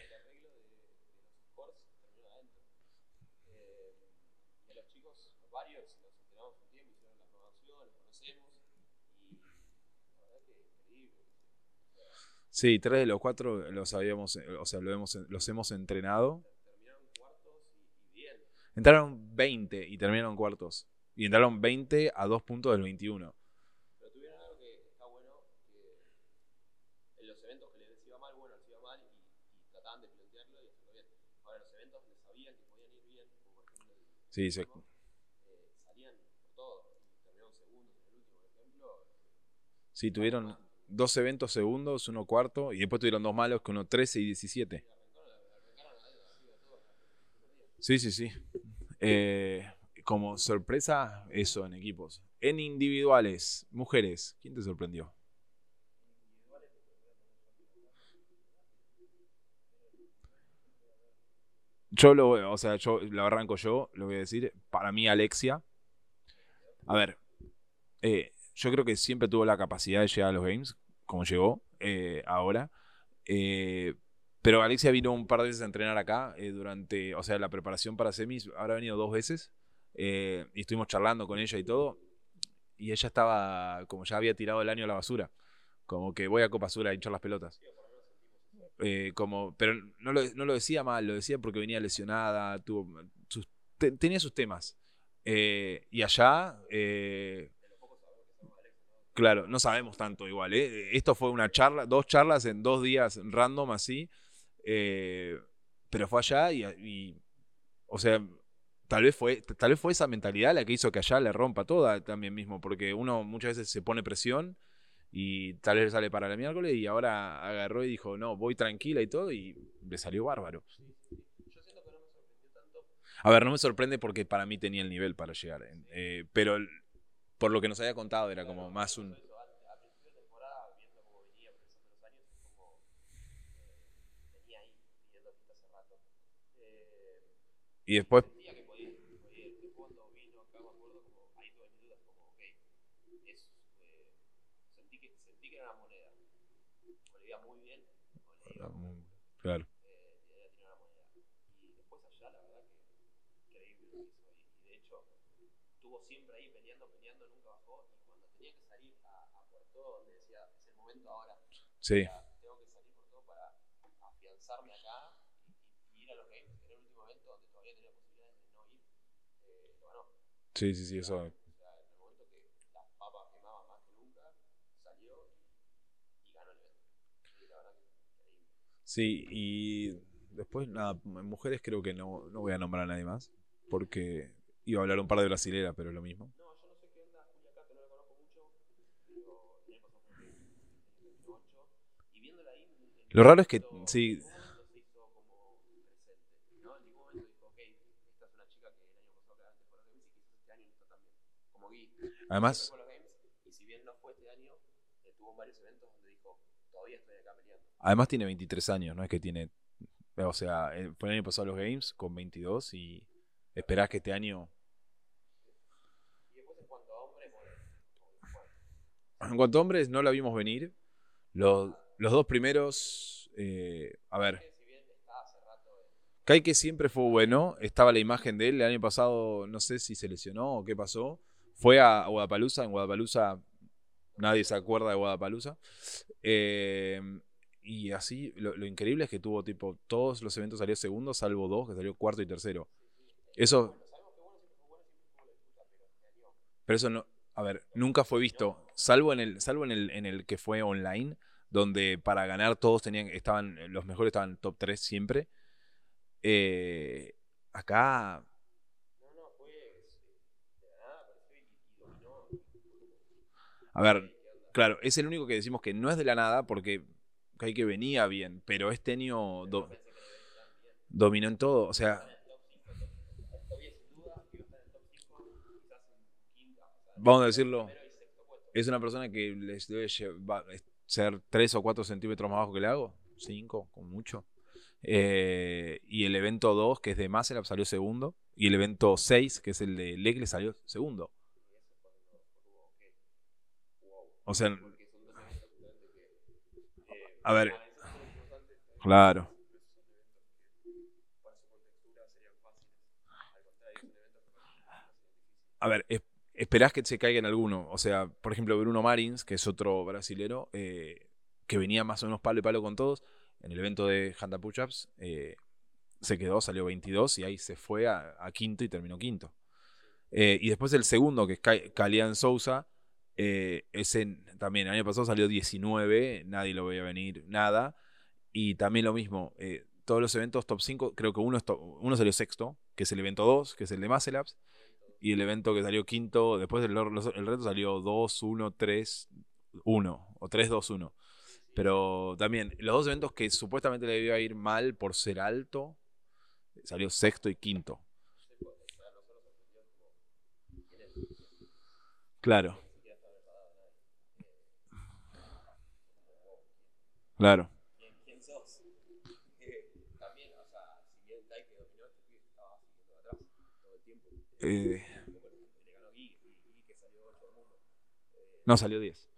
Sí, tres de los cuatro los habíamos, o sea, lo hemos, los hemos entrenado. Entraron 20 y terminaron cuartos. Y entraron 20 a dos puntos del 21.
Pero tuvieron algo que está bueno, que en los eventos que les iba mal, bueno, les iba mal y, y trataban de plantearlo y hacerlo bien. Ahora, en los eventos donde sabían que podían ir bien, como por ejemplo el
Sí, se-
último, eh, salían por todo y terminaron segundos en el último, por ejemplo.
Sí, tuvieron dos eventos segundos, uno cuarto, y después tuvieron dos malos, que uno 13 y 17.
Arrancaron, arrancaron arriba de todo, súper bien.
Sí, sí, sí. Eh, como sorpresa, eso en equipos. En individuales, mujeres, ¿quién te sorprendió? Yo lo, o sea, yo lo arranco yo, lo voy a decir. Para mí, Alexia. A ver, eh, yo creo que siempre tuvo la capacidad de llegar a los games, como llegó eh, ahora. Eh, pero Alexia vino un par de veces a entrenar acá eh, durante, o sea, la preparación para semis. Ahora ha venido dos veces y estuvimos charlando con ella y todo. Y ella estaba, como ya había tirado el año a la basura, como que voy a Copa Sur a hinchar las pelotas. Eh, como, pero no lo, no lo decía mal, lo decía porque venía lesionada, tuvo, sus- te- tenía sus temas. Eh, y allá, eh, claro, no sabemos tanto igual. ¿eh? Esto fue una charla, dos charlas en dos días random así. eh, pero fue allá y, y, o sea, tal vez fue tal vez fue esa mentalidad la que hizo que allá le rompa toda también mismo, porque uno muchas veces se pone presión y tal vez sale para el miércoles y ahora agarró y dijo, no, voy tranquila y todo y le salió bárbaro. A ver, no me sorprende porque para mí tenía el nivel para llegar, eh, pero por lo que nos había contado era como más un...
Eso, a, a principio de temporada, viendo cómo venía procesando los años, es como eh, venía ahí pidiendo pista hace rato. Eh,
Y después,
sentía que podía, que podía ir. Después cuando vino acá, me acuerdo, como ahí tuve mis dudas, como, ok, es, eh, sentí, que, sentí que era una moneda. O le iba muy bien, o le iba
claro.
eh, y ella tenía una moneda. Y después allá, la verdad que increíble lo que hizo. Y, y de hecho, estuvo siempre ahí peleando, peleando, nunca bajó. Y cuando tenía que salir a, a por todo, donde decía, es el momento ahora,
Sí,
tengo que salir por todo para afianzarme acá y ir a los games, que era el último evento donde todavía tenía posibilidades de no ir, eh, lo ganó.
sí, sí, sí, eso.
O sea, en el momento que las papas quemaban más que nunca, salió y, y ganó el evento. Y la verdad que increíble.
Sí, y después, nada, en mujeres creo que no, no voy a nombrar a nadie más, porque iba a hablar un par de brasileras, pero es lo mismo.
No, yo no sé qué onda Julia Cato, no la conozco mucho, pero el año pasado fue en el 2008. Y viéndola ahí. en- en
Lo raro es que, sí.
En
Además tiene 23 años, no es que tiene... O sea, eh, fue el año pasado los Games con 22 y esperás que este año...
En cuanto a hombres,
no la vimos venir. Los, los dos primeros... eh, a ver,
que si bien está hace rato en
Kai que siempre fue bueno, estaba la imagen de él, el año pasado no sé si se lesionó o qué pasó, fue a Guadalajara, en Guadalajara nadie se acuerda de Guadalajara, Eh, y así, lo, lo increíble es que tuvo tipo, todos los eventos salió segundo, salvo dos, que salió cuarto y tercero. Eso, pero eso no, a ver, nunca fue visto, salvo en el, salvo en el, en el que fue online, donde para ganar todos tenían, estaban, los mejores estaban top 3 siempre. Eh, acá,
No, no, fue eh,
a ver, claro, es el único que decimos que no es de la nada porque hay que venía bien, pero este año do-
que
dominó en todo, o sea,
En el top 5, top- todavía sin duda que iba a estar en el top 5, quizás en quinta. O sea,
vamos a decirlo, es una persona que les debe llevar- ser 3 o 4 centímetros más bajo que le hago, 5, con mucho. Eh, y el evento 2, que es de Maselab, salió segundo. Y el evento 6, que es el de Legle, salió segundo.
Y eso fue cuando fue como que, wow.
O sea,
Porque son dos eventos justamente que. eh,
A ver. claro.
a
ver, es- esperás que se caiga en alguno. O sea, por ejemplo, Bruno Marins, que es otro brasilero, eh, que venía más o menos palo y palo con todos, en el evento de Handa Push-Ups, eh, se quedó, salió 22 y ahí se fue a, quinto y terminó quinto. Eh, y después el segundo, que es Ca- Calian Sousa, eh, ese también el año pasado salió 19, nadie lo veía venir, nada. Y también lo mismo, eh, todos los eventos top 5, creo que uno, es to- uno salió sexto, que es el evento 2, que es el de Maselabs. Y el evento que salió quinto, después el, el reto salió 2, 1, 3, 1 o 3, 2, 1. Pero también, los dos eventos que supuestamente le a ir mal por ser alto, salió sexto y quinto. Claro. Claro.
¿Quién, sos? También, o sea, si bien que dominó, estaba siguiendo atrás todo el tiempo.
Eh,
Como por ejemplo, le ganó Gui, Gui, Gui que salió 8 del mundo.
No, salió 10.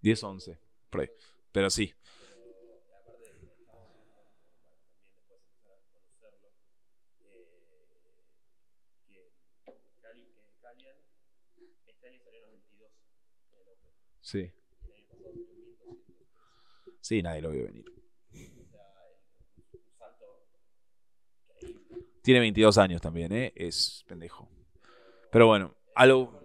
10 o 11. Por ahí. Pero sí.
pero y aparte, estamos hablando, para también después empezar a conocerlo, que Cali, Calian año salió 92 en el Open.
Sí.
Y el año pasado salió 1200.
Sí, nadie lo vio venir. Tiene 22 años también, ¿eh? Es pendejo. Pero bueno, algo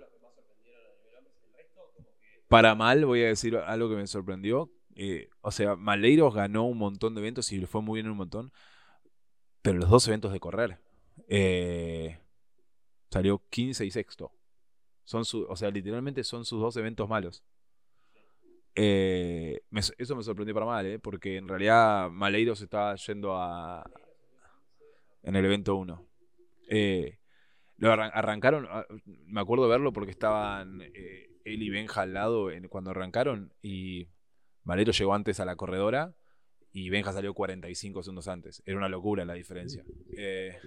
para mal, voy a decir algo que me sorprendió. Eh, o sea, Maleiros ganó un montón de eventos y le fue muy bien en un montón. Pero los dos eventos de correr. eh, salió 15 y sexto. Son su, o sea, literalmente son sus dos eventos malos. Eh, me- eso me sorprendió para mal, ¿eh? porque en realidad Maleiros estaba yendo a. en el evento 1. Eh, lo arran- arrancaron, ah, me acuerdo de verlo porque estaban él y Benja al lado en- cuando arrancaron y Malero llegó antes a la corredora y Benja salió 45 segundos antes. Era una locura la diferencia. Eh,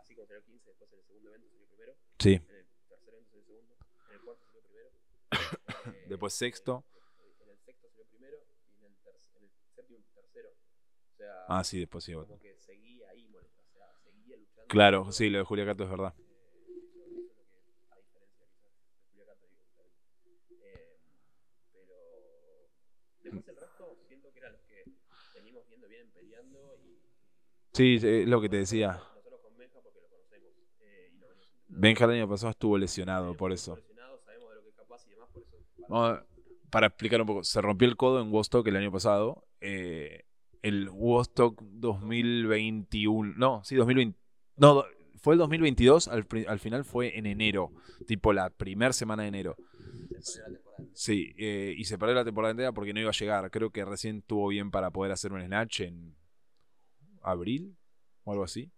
así como salió 15, después en el segundo evento salió primero,
sí,
en el tercer evento salió segundo, en el cuarto salió primero. eh,
después sexto.
En el sexto salió primero y en el, en el séptimo tercero. O sea,
Ah, sí, después sí.
como que seguía ahí, molesto, o sea, seguía luchando.
Claro, sí, lo de Julia Cato es verdad.
Después el resto siento que eran los que venimos viendo, vienen peleando y,
Sí, es lo que te decía.
nosotros con Benja porque lo conocemos eh, y lo.
Benja el año pasado estuvo lesionado por eso.
Lesionado, sabemos de lo que es capaz y demás, por eso.
Vamos a- para explicar un poco, se rompió el codo en Wostock el año pasado. eh, el Wostock 2021, no, sí, 2020. No, fue el 2022, al, al final fue en enero, tipo la primera semana de enero. Sí, eh, y se perdió la temporada entera porque no iba a llegar. Creo que recién estuvo bien para poder hacer un snatch en abril o algo así.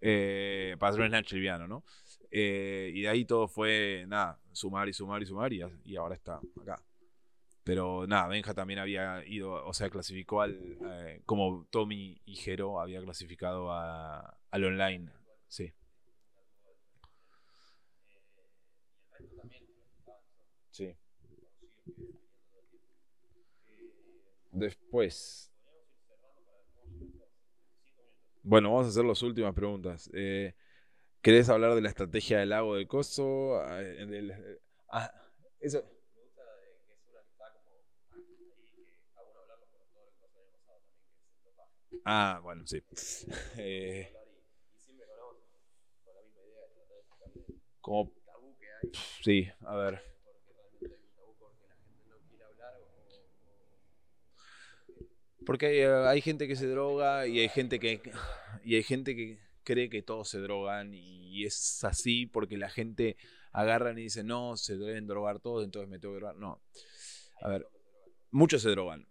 Eh, para hacer un snatch liviano, ¿no? Eh, y de ahí todo fue, nada, sumar y sumar y sumar y, y ahora está acá. Pero nada, Benja también había ido, o sea, clasificó al, eh, como Tommy y Jero había clasificado a, al online, sí. Sí. Después. Bueno, vamos a hacer las últimas preguntas. Eh, ¿Querés hablar de la estrategia del lago de Coso? Ah, del- ah, eso. Ah, bueno, sí. Eh, como, sí, a ver.
porque
eh, hay gente que se droga y hay gente que y hay gente que cree que todos se drogan y es así porque la gente agarran y dice no se deben drogar todos entonces me tengo que drogar no. A ver muchos se drogan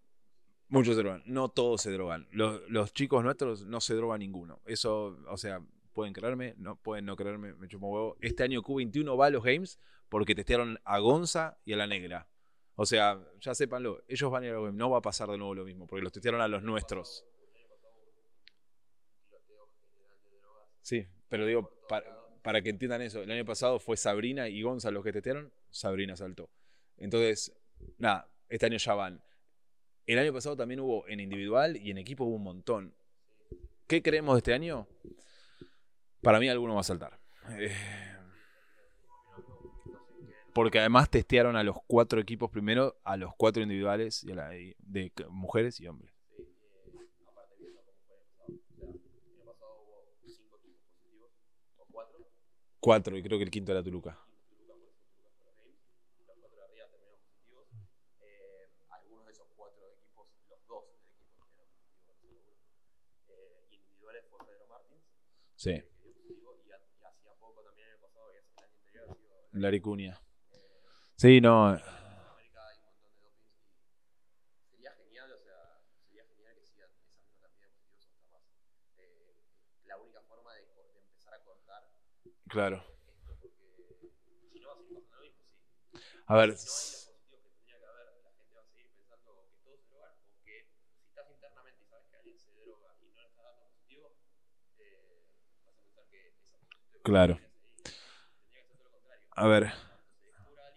muchos se drogan no todos se drogan. Los, los chicos nuestros no se droga ninguno. Eso o sea pueden creerme no pueden no creerme me chupo huevo. Este año Q21 va a los games porque testearon a Gonza y a la negra. O sea, ya sépanlo, ellos van a ir a los games, no va a pasar de nuevo lo mismo, porque los testearon a los nuestros. Sí, pero digo, para, para que entiendan eso, el año pasado fue Sabrina y Gonza los que testearon, Sabrina saltó. Entonces, nada, este año ya van. El año pasado también hubo en individual y en equipo hubo un montón. ¿Qué creemos de este año? Para mí alguno va a saltar. Eh, porque además testearon a los cuatro equipos primero, a los cuatro individuales y de mujeres y hombres.
Sí, eh, aparte viendo cómo fue el año pasado. O sea, el año pasado hubo cinco equipos positivos, o cuatro,
Cuatro, y creo que el quinto era Tuluca.
Tuluca por eso Tuluca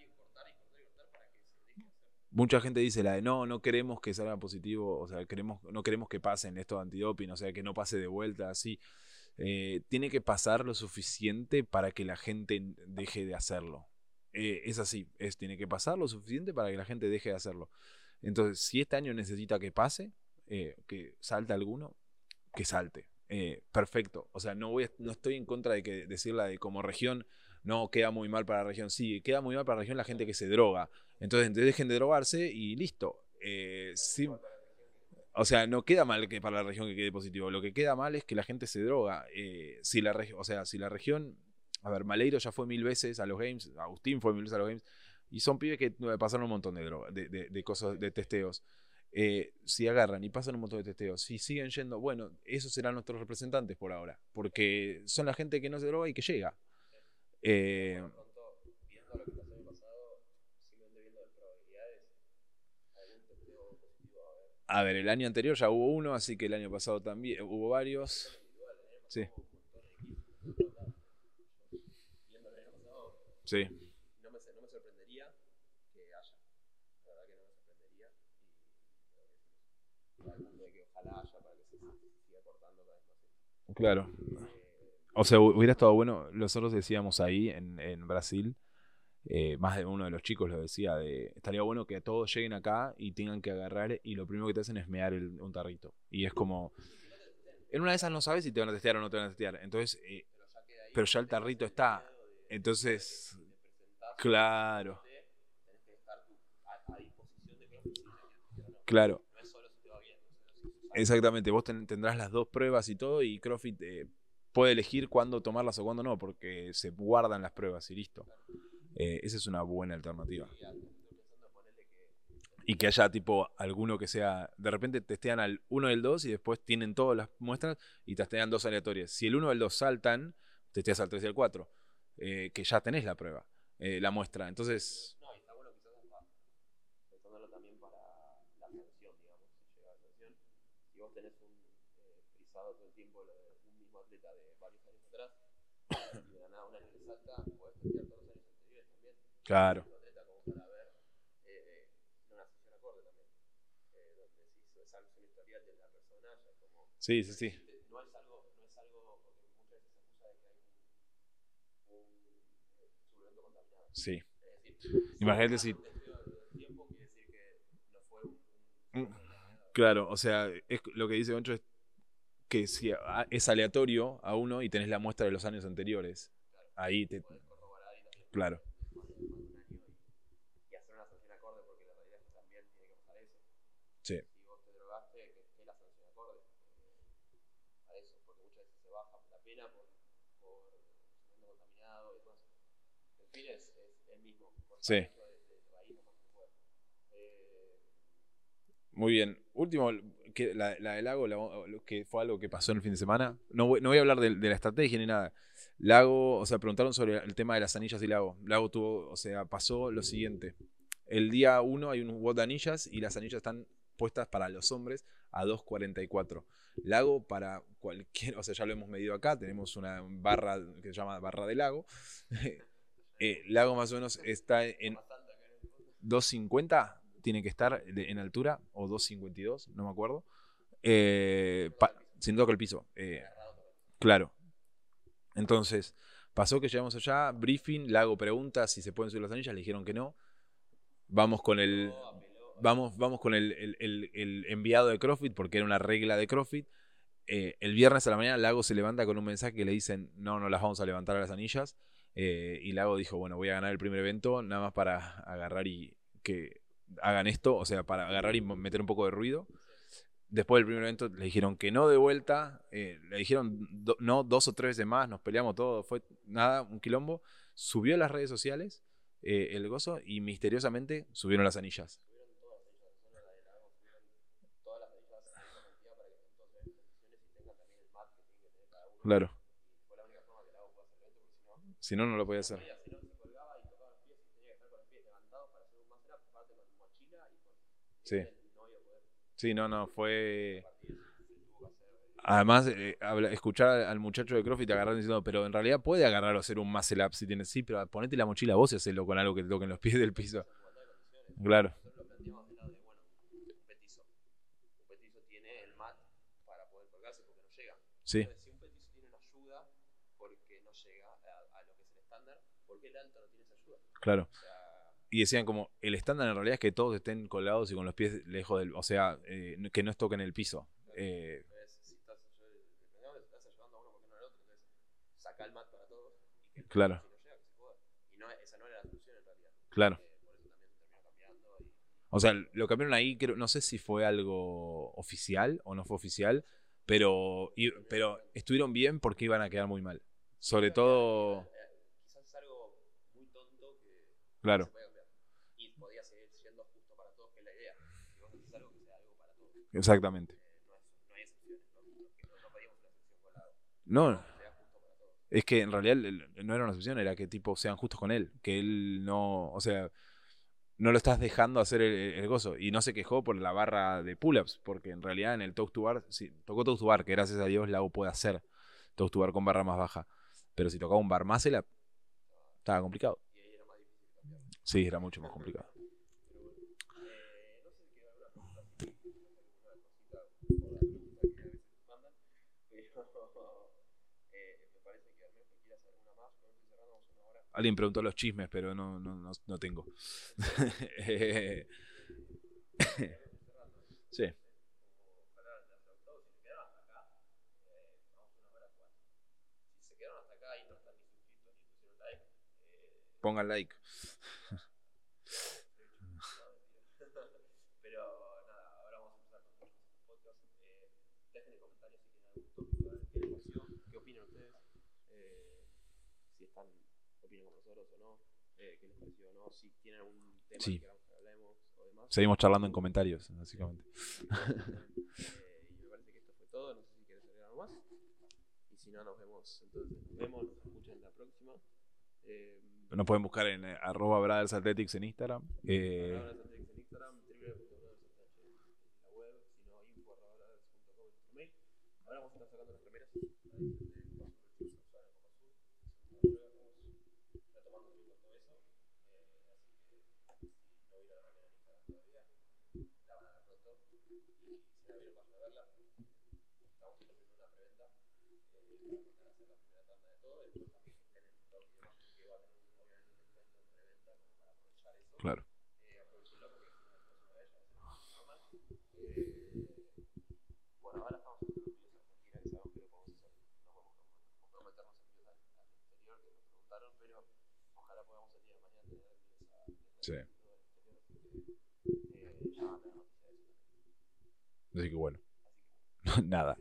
cortar para que se deje hacer.
Mucha gente dice la de no, no queremos que salga positivo, o sea, queremos, no queremos que pasen esto de antidoping, o sea, que no pase de vuelta así. Eh, tiene que pasar lo suficiente para que la gente deje de hacerlo. Eh, es así, es, tiene que pasar lo suficiente para que la gente deje de hacerlo. Entonces, si este año necesita que pase, eh, que salte alguno, que salte. Perfecto. O sea, no, voy no estoy en contra de que decirla de como región, no queda muy mal para la región. Sí, queda muy mal para la región la gente que se droga. Entonces, dejen de drogarse y listo. Sí, o sea, no queda mal que para la región que quede positivo. Lo que queda mal es que la gente se droga. Eh, si la o sea, si la región. A ver, Maleiro ya fue mil veces a los games. Agustín fue mil veces a los games. Y son pibes que eh, pasaron un montón de droga, de- de cosas, de testeos. Eh, si agarran y pasan un montón de testeos, si siguen yendo, bueno, esos serán nuestros representantes por ahora. Porque son la gente que no se droga y que llega. Eh,
Por lo pronto, viendo lo que pasó el año pasado, simplemente viendo las probabilidades, algún testeo positivo va a
ver, el año anterior ya hubo uno, así que el año pasado también hubo varios. Sí, sí. Claro.
Eh,
O sea, hubiera estado bueno, nosotros decíamos ahí en, en Brasil, eh, más de uno de los chicos lo decía, de, estaría bueno que todos lleguen acá y tengan que agarrar y lo primero que te hacen es mear un tarrito. Y es como, en una de esas no sabes si te van a testear o no te van a testear. Entonces, eh,
pero ya
el tarrito está. Entonces, claro, claro. Exactamente, vos ten- tendrás las dos pruebas y todo y CrossFit eh, puede elegir cuándo tomarlas o cuándo no, porque se guardan las pruebas y listo. Eh, esa es una buena alternativa.
Y que
haya tipo alguno que sea, de repente testean al 1 y el 2 y después tienen todas las muestras y testean dos aleatorias. Si el 1 y el 2 saltan, testeas al 3 y al 4. eh, que ya tenés la prueba, eh, la muestra. Entonces,
No, y está bueno quizás pensándolo también para la sanción, digamos, si llega la sanción. Si vos tenés un eh, frisado todo el tiempo lo de un mismo atleta de varios años atrás, y de la nada un año le salta, podés testear todos los años anteriores también.
Claro, sí, sí, sí.
no es algo, no es algo, porque muchas veces se acusa de que hay un, un contaminado.
Sí. Imagínate si- Mm. Claro, o sea, es, lo que dice Goncho es que si a- es aleatorio a uno y tenés la muestra de los años anteriores, ahí te... Claro,
más de, más de un año y, y hacer una sanción acorde porque la realidad es que también tiene que pasar eso.
sí,
Si vos te drogaste, que esté la sanción acorde eh, a eso, porque muchas veces se baja la pena por, por suplemento contaminado y demás. El fin es, es el mismo. cortar
Sí.
eso de, de raíz lo más que se pueda. Eh,
muy bien. Último, que la, del lago, la- que fue algo que pasó en el fin de semana. No voy, a hablar de, la estrategia ni nada. Lago, o sea, preguntaron sobre el tema de las anillas y Lago. Lago tuvo, o sea, pasó lo siguiente. El día 1 hay un WOD de anillas y las anillas están puestas para los hombres a 2.44. Lago para cualquier, o sea, ya lo hemos medido acá, tenemos una barra que se llama barra de lago. Eh, lago más o menos está en
más alta que en el fondo.
250, tiene que estar en altura, o 252, no me acuerdo. Eh, sin tocar el piso. eh, claro. Entonces, pasó que llegamos allá, briefing, Lago pregunta si se pueden subir las anillas, le dijeron que no. Vamos con el, vamos, vamos con el- el enviado de CrossFit, porque era una regla de CrossFit. Eh, el viernes a la mañana Lago se levanta con un mensaje que le dicen, no, no las vamos a levantar a las anillas. Eh, y Lago dijo, bueno, voy a ganar el primer evento, nada más para agarrar y que hagan esto, o sea, para agarrar y meter un poco de ruido. Después del primer evento le dijeron que no de vuelta, eh, le dijeron no dos o tres veces más, nos peleamos todo, fue nada, un quilombo. Subió a las redes sociales eh, el gozo y misteriosamente subieron las anillas. Claro,
Y fue la única forma que el lago pudo hacer el evento, porque si no,
no, lo podía hacer. Sí. Sí, no, no, fue... Además, eh, escuchar al- muchacho de CrossFit agarrar diciendo, pero en realidad puede agarrar o hacer un muscle up si tienes, sí, pero ponete la mochila vos y hacelo con algo que te toquen los pies del piso. Claro,
Nosotros
claro. Y decían como, el estándar en realidad es que todos estén colgados y con los pies lejos del, o sea, eh, que no toquen el piso. Eh, Claro.
Y no, esa no era la solución en realidad.
claro.
Eh,
O sea, lo cambiaron ahí, creo, no sé si fue algo oficial o no fue oficial, pero, pero estuvieron bien porque iban a quedar muy mal. Sobre todo,
Eh, quizás es algo muy tonto que
claro,
se puede cambiar. Y podía seguir siendo justo para todos, que es la idea. Si vos haces algo que sea algo para todos.
exactamente.
Eh, no, es, no hay excepciones. No, no, que pedimos una excepción con la
No, es en realidad no era una excepción, era que tipo sean justos con él, que él no, o sea, no lo estás dejando hacer el, el gozo. Y no se quejó por la barra de pull-ups, porque en realidad en el toast to bar, sí, tocó toast to bar, que gracias a Dios Lau puede hacer toast to bar con barra más baja. Pero si tocaba un bar muscle up, estaba complicado.
Y ahí era más difícil cambiar.
Sí, era mucho más complicado. Alguien preguntó los chismes, pero no, no, no, no tengo. Sí.
Ojalá les haya gustado. Si se quedaron hasta acá, eh, vamos una hora cuatro. Si se quedaron hasta acá y no están ni suscritos ni pusieron like, eh,
Pongan like.
Pero nada, ahora vamos a empezar con nuestros podcast. Eh, dejen en comentarios si tienen algún tópico, a ver qué les pareció, qué opinan ustedes, eh, si están, opinan como nosotros o no, eh, qué les pareció o no, si tienen algún tema
Sí.
que queramos que hablemos o demás.
Seguimos charlando en comentarios, básicamente.
Eh, y me parece que esto fue todo, no sé si querés agregar algo más. Y si no, nos vemos, entonces nos vemos, nos escuchan en la próxima. Eh,
Nos pueden buscar en eh, arroba Brothers Athletics en Instagram. Eh,
Brothers Athletics en Instagram, www.brothers.ath en la web, si no, info.brothers.com en nuestro mail. Ahora vamos a estar sacando las primeras. Ahí, de Copa Sur, el curso, o sea, en Copa Sur. Es una prueba, estamos retomando un poco todo eso. Eh, así que si no vieron la remera en Instagram todavía, la van a ver pronto. Y si la vieron, vayan a verla. Estamos haciendo una preventa. Eh, para hacer la primera tanda de todo. Y después también estén en TikTok y demás, porque va a tener un- obviamente un descuento en preventa como para aprovechar eso.
claro.
Eh, aprovechenlo porque es una cosa de ellas, es normal. Eh, bueno, ahora estamos en los envíos a Argentina, que sabemos que lo podemos hacer. No podemos com- comprometernos en envíos al, al exterior, que nos preguntaron, pero ojalá podamos el día de mañana tener envíos a,
Sí.
desde el exterior, así que eh, ya van a tener noticia de eso también.
Así que bueno. Nada.